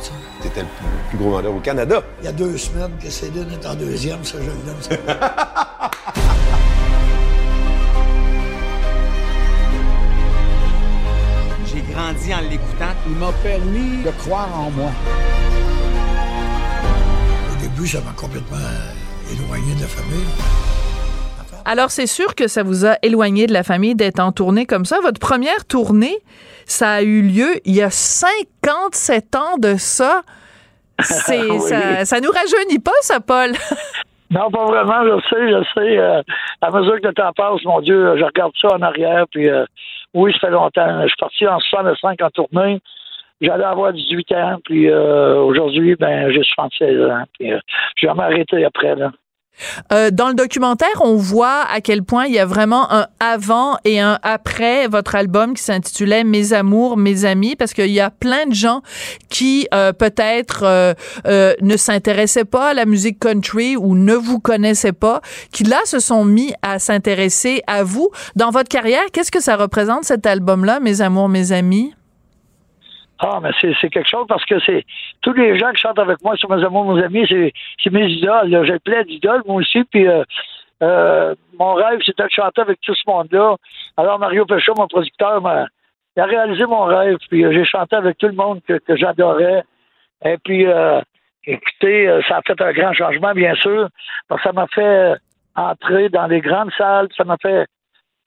T'étais le plus, plus gros vendeur au Canada. Il y a deux semaines que Céline est en deuxième, ça, je l'aime. ça. grandi en l'écoutant. Il m'a permis de croire en moi. Au début, ça m'a complètement éloigné de la famille. Alors, c'est sûr que ça vous a éloigné de la famille d'être en tournée comme ça. Votre première tournée, ça a eu lieu il y a 57 ans de ça. C'est, Oui. ça, ça nous rajeunit pas, ça, Paul. Non, pas vraiment, je sais, je sais. euh, à mesure que le temps passe, mon Dieu, je regarde ça en arrière, puis euh, oui, ça fait longtemps. Je suis parti en 65 en tournée. J'allais avoir 18 ans, puis euh, aujourd'hui, ben, j'ai 76 ans. Puis euh, j'ai jamais arrêté après, là. Euh, dans le documentaire, on voit à quel point il y a vraiment un avant et un après votre album qui s'intitulait Mes amours, mes amis, parce qu'il y a plein de gens qui euh, peut-être euh, euh, ne s'intéressaient pas à la musique country ou ne vous connaissaient pas, qui là se sont mis à s'intéresser à vous. Dans votre carrière, qu'est-ce que ça représente cet album-là, Mes amours, mes amis? Ah, mais c'est quelque chose parce que c'est tous les gens qui chantent avec moi sur mes amours, mes amis, c'est mes idoles. J'ai plein d'idoles, moi aussi. Puis euh, euh, mon rêve, c'était de chanter avec tout ce monde-là. Alors Mario Péchaud, mon producteur, m'a il a réalisé mon rêve. Puis euh, j'ai chanté avec tout le monde que, que j'adorais. Et puis, euh, écoutez, euh, ça a fait un grand changement, bien sûr. Parce que ça m'a fait entrer dans les grandes salles. Ça m'a fait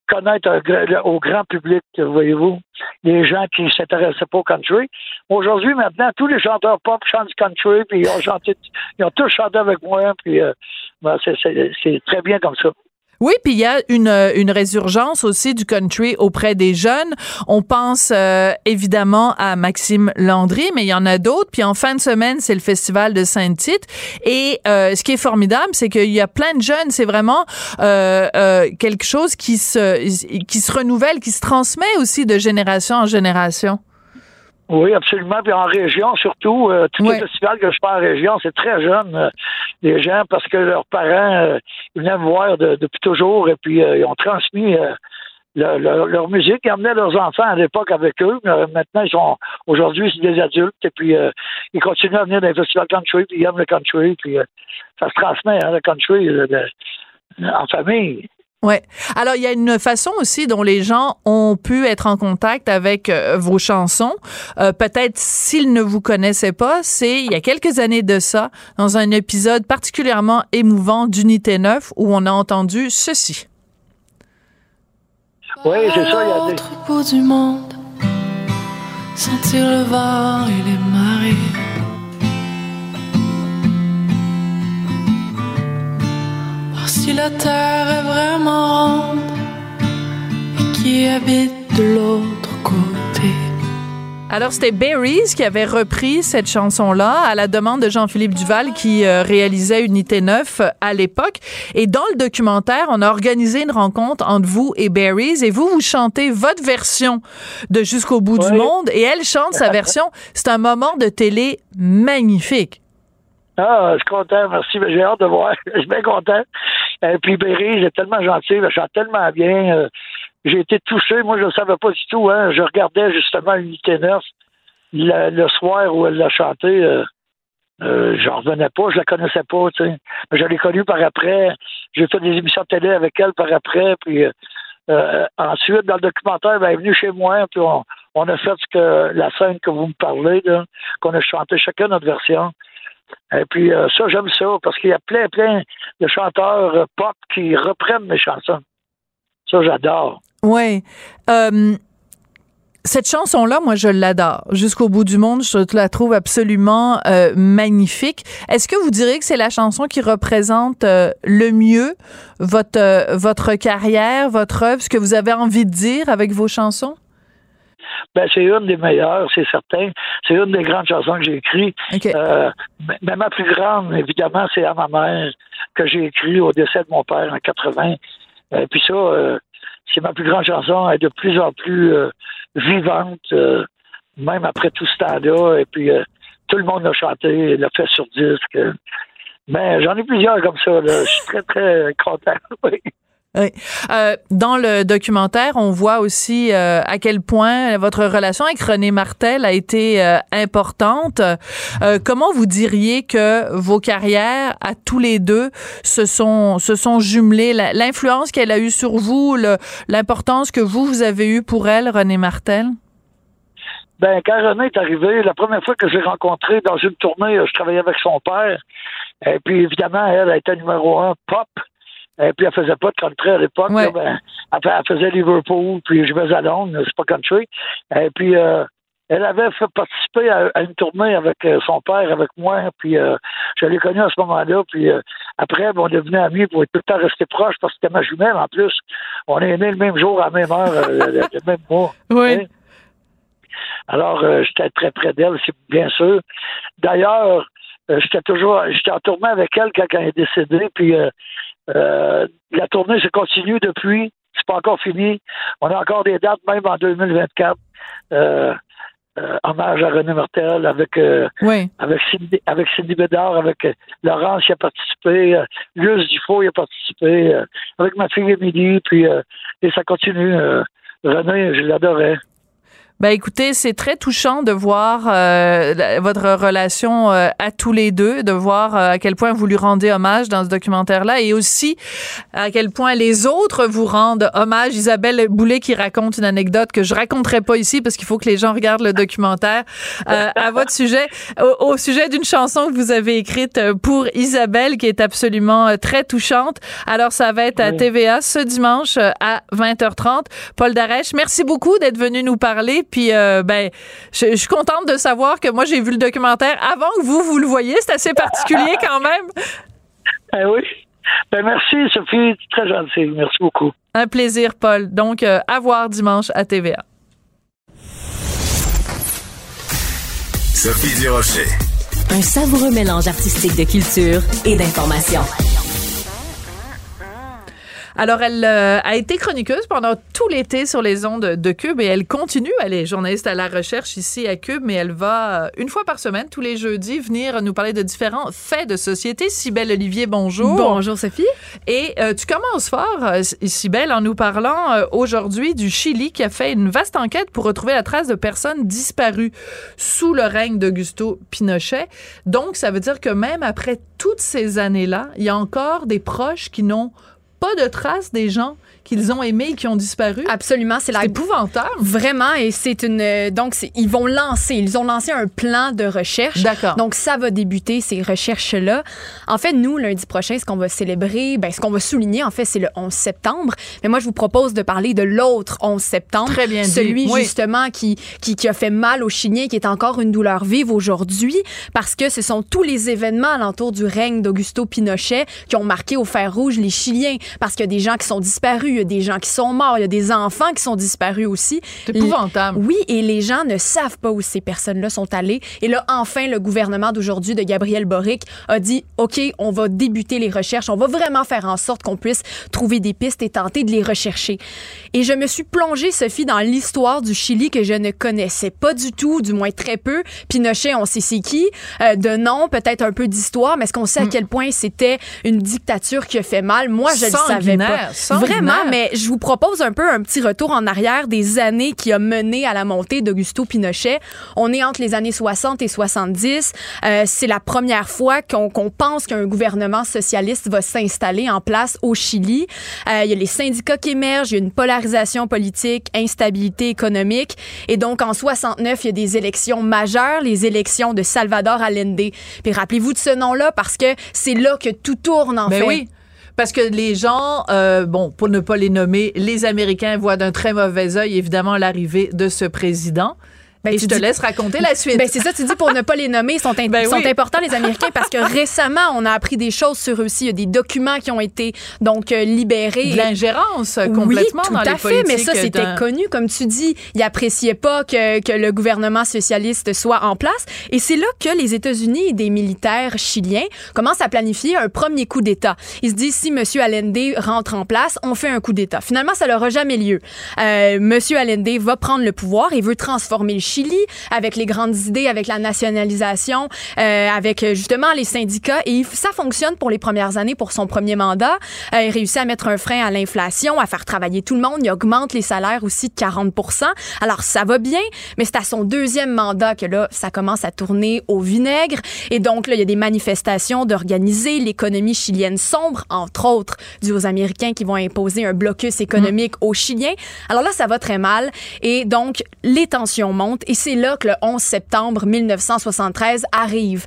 connaître au grand public, voyez-vous, les gens qui ne s'intéressaient pas au country. Aujourd'hui, maintenant, tous les chanteurs pop chantent country, puis ils ont chanté, ils ont tous chanté avec moi, puis euh, ben, c'est très bien comme ça. Oui, puis il y a une, euh, une résurgence aussi du country auprès des jeunes. On pense euh, évidemment à Maxime Landry, mais il y en a d'autres. Puis en fin de semaine, c'est le festival de Saint-Tite. Et euh, ce qui est formidable, c'est qu'il y a plein de jeunes. C'est vraiment euh, euh, quelque chose qui se, qui se renouvelle, qui se transmet aussi de génération en génération. Oui, absolument. Puis en région, surtout, euh, tous les festivals que je fais en région, c'est très jeune, euh, les gens, parce que leurs parents, euh, ils venaient me voir de- depuis toujours, et puis euh, ils ont transmis euh, le- le- leur musique. Ils emmenaient leurs enfants à l'époque avec eux. mais, euh, maintenant, ils sont aujourd'hui, c'est des adultes, et puis euh, ils continuent à venir dans les festivals country, puis ils aiment le country, puis euh, ça se transmet, hein, le country, le- en famille. Ouais. Alors il y a une façon aussi dont les gens ont pu être en contact avec euh, vos chansons. Euh, Peut-être s'ils ne vous connaissaient pas, c'est il y a quelques années de ça, dans un épisode particulièrement émouvant d'Unité 9 où on a entendu ceci. Oui, c'est ça, il y a des... Du monde, sentir le vent et les marées. Si la terre est vraiment ronde et qui habite de l'autre côté. Alors, c'était Berries qui avait repris cette chanson-là à la demande de Jean-Philippe Duval qui euh, réalisait Unité 9 euh, à l'époque. Et dans le documentaire, on a organisé une rencontre entre vous et Berries et vous, vous chantez votre version de Jusqu'au bout du monde et elle chante sa version. C'est un moment de télé magnifique. Ah, je suis content, merci. J'ai hâte de voir. Je suis bien content. Et puis Berry, est tellement gentil, elle chante tellement bien. Euh, J'ai été touché. Moi, je ne savais pas du tout. Hein. Je regardais justement Unité 9 le, soir où elle l'a chanté. Euh, euh, revenais pas, je la connaissais pas. Mais je l'ai connue par après. J'ai fait des émissions de télé avec elle par après. Puis euh, euh, ensuite, dans le documentaire, elle est venue chez moi, puis on, a fait ce que la scène que vous me parlez, qu'on a chanté chacun notre version. Et puis euh, ça, j'aime ça, parce qu'il y a plein, plein de chanteurs pop qui reprennent mes chansons. Ça, j'adore. Ouais. Euh, cette chanson-là, moi, je l'adore. Jusqu'au bout du monde, je la trouve absolument euh, magnifique. Est-ce que vous diriez que c'est la chanson qui représente le mieux votre votre carrière, votre œuvre, ce que vous avez envie de dire avec vos chansons? Ben, c'est une des meilleures, c'est certain. C'est une des grandes chansons que j'ai écrites. Euh, mais- ma plus grande, évidemment, c'est à ma mère que j'ai écrit au décès de mon père en 80. Et puis ça, euh, c'est ma plus grande chanson. Elle est de plus en plus euh, vivante, euh, même après tout ce temps-là. Et puis euh, tout le monde l'a chanté, l'a fait sur disque. Mais j'en ai plusieurs comme ça. Là. Je suis très, très content. Oui. Oui. Euh, dans le documentaire, on voit aussi euh, à quel point votre relation avec René Martel a été euh, importante. Euh, comment vous diriez que vos carrières, à tous les deux, se sont se sont jumelées? L'influence qu'elle a eue sur vous, l'importance que vous vous avez eue pour elle, René Martel? Ben, quand René est arrivé, la première fois que je l'ai rencontré dans une tournée, euh, je travaillais avec son père. Et puis, évidemment, elle a été numéro un pop. Et puis, elle faisait pas de country à l'époque. Ben, elle, elle faisait Liverpool, puis je vais à Londres, c'est pas country. Et puis, euh, elle avait fait participer à, à une tournée avec euh, son père, avec moi. Puis, euh, je l'ai connue à ce moment-là. Puis, euh, après, ben, on devenait amis pour tout le temps rester proches parce que c'était ma jumelle en plus. On est nés le même jour, à la même heure, euh, le, le même mois. Oui. Alors, euh, j'étais très près d'elle, c'est bien sûr. D'ailleurs, euh, j'étais toujours, j'étais en tournée avec elle quand elle est décédée, puis euh, la tournée se continue depuis. C'est pas encore fini. On a encore des dates, même en 2024. Euh, euh, hommage à René Martel avec euh, Oui. avec Cindy, avec Cindy Bédard, avec euh, Laurence qui a participé, Luce Dufault y a participé, avec ma fille Émilie, puis et ça continue. René, je l'adorais. Ben écoutez, c'est très touchant de voir euh, la- votre relation euh, à tous les deux, de voir euh, à quel point vous lui rendez hommage dans ce documentaire-là et aussi à quel point les autres vous rendent hommage. Isabelle Boulet qui raconte une anecdote que je raconterai pas ici parce qu'il faut que les gens regardent le documentaire euh, à votre sujet, au, au sujet d'une chanson que vous avez écrite euh, pour Isabelle qui est absolument euh, très touchante. Alors ça va être à TVA ce dimanche à 20h30. Paul Darèche, merci beaucoup d'être venu nous parler. Puis euh, ben, je, je suis contente de savoir que moi j'ai vu le documentaire avant que vous vous le voyez. C'est assez particulier quand même. Eh oui. Ben merci, Sophie. Très gentil. Merci beaucoup. Un plaisir, Paul. Donc euh, à voir dimanche à TVA. Sophie Durocher. Un savoureux mélange artistique de culture et d'information. Alors, elle euh, a été chroniqueuse pendant tout l'été sur les ondes de Cube et elle continue. Elle est journaliste à la recherche ici à Cube, mais elle va euh, une fois par semaine, tous les jeudis, venir nous parler de différents faits de société. Sibelle Olivier, bonjour. Bonjour, Sophie. Et euh, tu commences fort, Sibelle, en nous parlant euh, aujourd'hui du Chili qui a fait une vaste enquête pour retrouver la trace de personnes disparues sous le règne d'Augusto Pinochet. Donc, ça veut dire que même après toutes ces années-là, il y a encore des proches qui n'ont pas de traces des gens qu'ils ont aimés et qui ont disparu? Absolument, c'est la épouvantable. Vraiment, et c'est une euh, donc ils vont lancer, ils ont lancé un plan de recherche. D'accord. Donc ça va débuter ces recherches là. En fait, nous lundi prochain, ce qu'on va célébrer, ben ce qu'on va souligner en fait, c'est le 11 septembre. Mais moi, je vous propose de parler de l'autre 11 septembre, Très bien dit. celui Oui. justement qui, qui qui a fait mal aux Chiliens, qui est encore une douleur vive aujourd'hui, parce que ce sont tous les événements alentour du règne d'Augusto Pinochet qui ont marqué au fer rouge les Chiliens, parce qu'il y a des gens qui sont disparus, y a des gens qui sont morts, il y a des enfants qui sont disparus aussi. C'est épouvantable. Oui, et les gens ne savent pas où ces personnes-là sont allées. Et là, enfin, le gouvernement d'aujourd'hui de Gabriel Boric a dit, OK, on va débuter les recherches, on va vraiment faire en sorte qu'on puisse trouver des pistes et tenter de les rechercher. Et je me suis plongée, Sophie, dans l'histoire du Chili que je ne connaissais pas du tout, du moins très peu. Pinochet, on sait c'est qui, euh, de nom, peut-être un peu d'histoire, mais est-ce qu'on sait à quel point c'était une dictature qui a fait mal? Moi, je ne savais pas. Vraiment, mais je vous propose un peu un petit retour en arrière des années qui a mené à la montée d'Augusto Pinochet. On est entre les années 60 et 70. Euh, c'est la première fois qu'on pense qu'un gouvernement socialiste va s'installer en place au Chili. Euh, il y a les syndicats qui émergent, il y a une polarisation politique, instabilité économique. Et donc, en 69, il y a des élections majeures, les élections de Salvador Allende. Puis rappelez-vous de ce nom-là parce que c'est là que tout tourne, en Ben fait. oui. Parce que les gens, euh, bon, pour ne pas les nommer, les Américains voient d'un très mauvais œil, évidemment, l'arrivée de ce président. Ben, Et tu je te dis- laisse raconter la suite. Ben, c'est ça, tu dis pour ne pas les nommer, ils sont, in- Ben sont oui. importants, les Américains, parce que récemment, on a appris des choses sur eux aussi. Il y a des documents qui ont été donc euh, libérés. de l'ingérence Oui, complètement tout dans à les fait, mais ça, c'était connu. Comme tu dis, ils appréciaient pas que, que le gouvernement socialiste soit en place. Et c'est là que les États-Unis et des militaires chiliens commencent à planifier un premier coup d'État. Ils se disent, si M. Allende rentre en place, on fait un coup d'État. Finalement, ça n'aura jamais lieu. Euh, M. Allende va prendre le pouvoir et veut transformer le Chili avec les grandes idées, avec la nationalisation, euh, avec euh, justement les syndicats. Et ça fonctionne pour les premières années pour son premier mandat. Euh, il réussit à mettre un frein à l'inflation, à faire travailler tout le monde. Il augmente les salaires aussi de 40 Alors, ça va bien, mais c'est à son deuxième mandat que là, ça commence à tourner au vinaigre. Et donc, là, il y a des manifestations d'organiser. L'économie chilienne sombre, entre autres, dû aux Américains qui vont imposer un blocus économique aux Chiliens. Alors là, ça va très mal. Et donc, les tensions montent. Et c'est là que le 11 septembre 1973 arrive.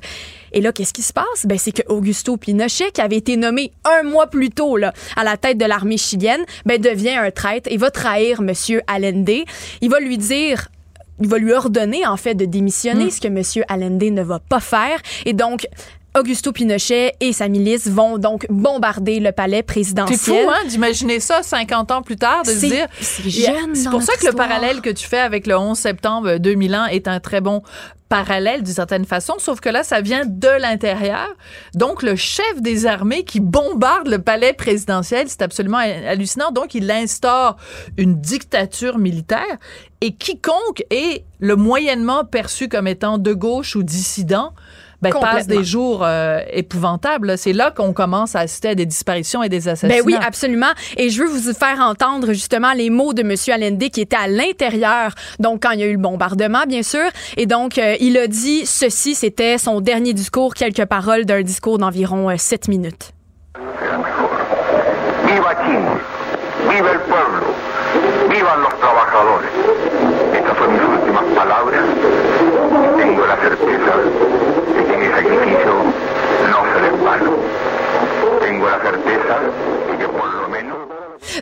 Et là, qu'est-ce qui se passe? Ben, c'est que Augusto Pinochet, qui avait été nommé un mois plus tôt là, à la tête de l'armée chilienne, ben, devient un traître et va trahir M. Allende. Il va lui dire il va lui ordonner en fait de démissionner, ce que M. Allende ne va pas faire. Et donc, Augusto Pinochet et sa milice vont donc bombarder le palais présidentiel. C'est fou, hein, d'imaginer ça 50 ans plus tard, de se dire. c'est jeune C'est pour ça que le parallèle que tu fais avec le 11 septembre 2001 est un très bon parallèle d'une certaine façon, sauf que là, ça vient de l'intérieur. Donc, le chef des armées qui bombarde le palais présidentiel, c'est absolument hallucinant. Donc, il instaure une dictature militaire et quiconque est le moyennement perçu comme étant de gauche ou dissident, ben, passe des jours euh, épouvantables. C'est là qu'on commence à assister à des disparitions et des assassinats. Ben oui, absolument. Et je veux vous faire entendre justement les mots de M. Allende qui était à l'intérieur, donc quand il y a eu le bombardement, bien sûr. Et donc, euh, il a dit ceci, c'était son dernier discours, quelques paroles d'un discours d'environ euh, sept minutes. Viva Chile, viva el pueblo, vivan los trabajadores. Estas son mis últimas palabras. Tengo la certeza sacrificio no será en vano. Tengo la certeza de que por lo menos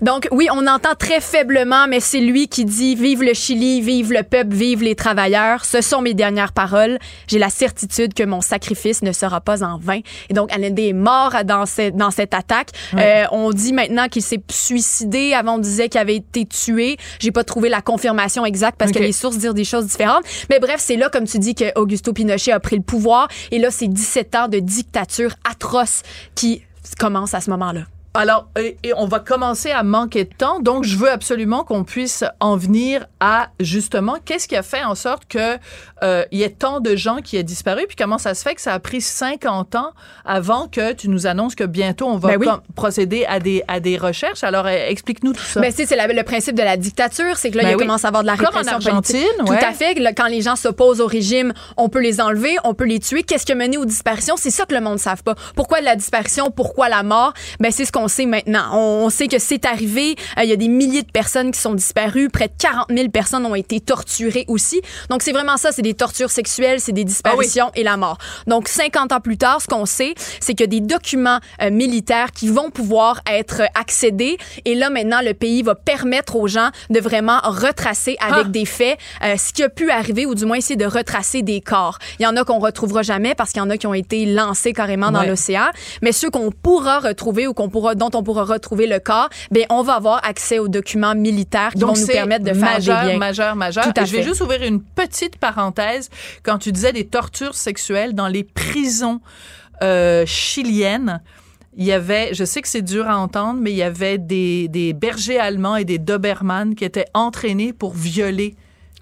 Donc, oui, on entend très faiblement, mais c'est lui qui dit Vive le Chili, vive le peuple, vive les travailleurs. Ce sont mes dernières paroles. J'ai la certitude que mon sacrifice ne sera pas en vain. Et donc, Allende est mort dans, cette- dans cette attaque. Euh, on dit maintenant qu'il s'est suicidé. Avant, on disait qu'il avait été tué. J'ai pas trouvé la confirmation exacte parce que les sources disent des choses différentes. Mais bref, c'est là, comme tu dis, que Augusto Pinochet a pris le pouvoir. Et là, c'est 17 ans de dictature atroce qui commencent à ce moment-là. Alors, et, et on va commencer à manquer de temps, donc je veux absolument qu'on puisse en venir à justement qu'est-ce qui a fait en sorte que euh, il y ait tant de gens qui aient disparu, puis comment ça se fait que ça a pris 50 ans avant que tu nous annonces que bientôt on va Ben oui. procéder à des à des recherches. Alors, euh, explique-nous tout ça. Ben, c'est c'est le principe de la dictature, c'est que là, Ben il oui. commence à avoir de la Comme en Argentine, politique. ouais. Tout à fait. Là, quand les gens s'opposent au régime, on peut les enlever, on peut les tuer. Qu'est-ce qui a mené aux disparitions? C'est ça que le monde ne savent pas. Pourquoi la disparition? Pourquoi la mort? Ben, c'est ce qu'on qu'on sait maintenant. On, sait que c'est arrivé. Euh, Il y a des milliers de personnes qui sont disparues. Près de 40 000 personnes ont été torturées aussi. Donc, c'est vraiment ça. C'est des tortures sexuelles, c'est des disparitions et la mort. Donc, 50 ans plus tard, ce qu'on sait, c'est qu'il y a des documents euh, militaires qui vont pouvoir être accédés. Et là, maintenant, le pays va permettre aux gens de vraiment retracer avec Ah. des faits euh, ce qui a pu arriver ou du moins essayer de retracer des corps. Il y en a qu'on retrouvera jamais parce qu'il y en a qui ont été lancés carrément dans Ouais. l'océan. Mais ceux qu'on pourra retrouver ou qu'on pourra, dont on pourra retrouver le corps, ben on va avoir accès aux documents militaires qui Donc, vont nous permettre de faire majeur, des liens. majeur, majeur. Et je vais fait. juste ouvrir une petite parenthèse. Quand tu disais des tortures sexuelles dans les prisons euh, chiliennes, il y avait, je sais que c'est dur à entendre, mais il y avait des, des bergers allemands et des Doberman qui étaient entraînés pour violer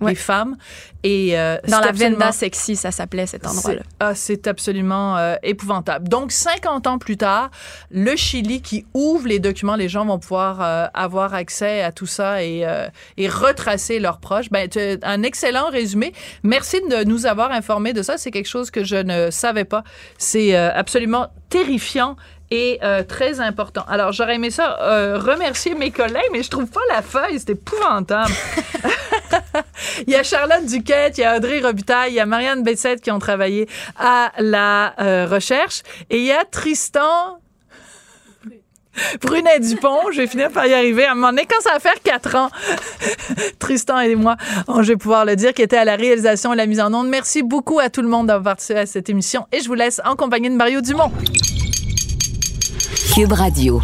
les femmes. Et, euh, Dans la Venda Sexy, ça s'appelait cet endroit-là. c'est- Ah, c'est absolument euh, épouvantable. Donc, 50 ans plus tard, le Chili qui ouvre les documents, les gens vont pouvoir euh, avoir accès à tout ça et, et retracer leurs proches. Ben, un excellent résumé. Merci de nous avoir informés de ça. C'est quelque chose que je ne savais pas. C'est absolument terrifiant et euh, très important. Alors, j'aurais aimé ça euh, remercier mes collègues, mais je trouve pas la feuille. C'est épouvantable. Il y a Charlotte Duquette, il y a Audrey Robitaille, il y a Marianne Bessette qui ont travaillé à la euh, recherche. Et il y a Tristan Brunet Dupont, je vais finir par y arriver. À un moment donné, quand ça va faire quatre ans, Tristan et moi, on- je vais pouvoir le dire, qui était à la réalisation et la mise en onde. Merci beaucoup à tout le monde d'avoir participé à cette émission et je vous laisse en compagnie de Mario Dumont. Cube Radio.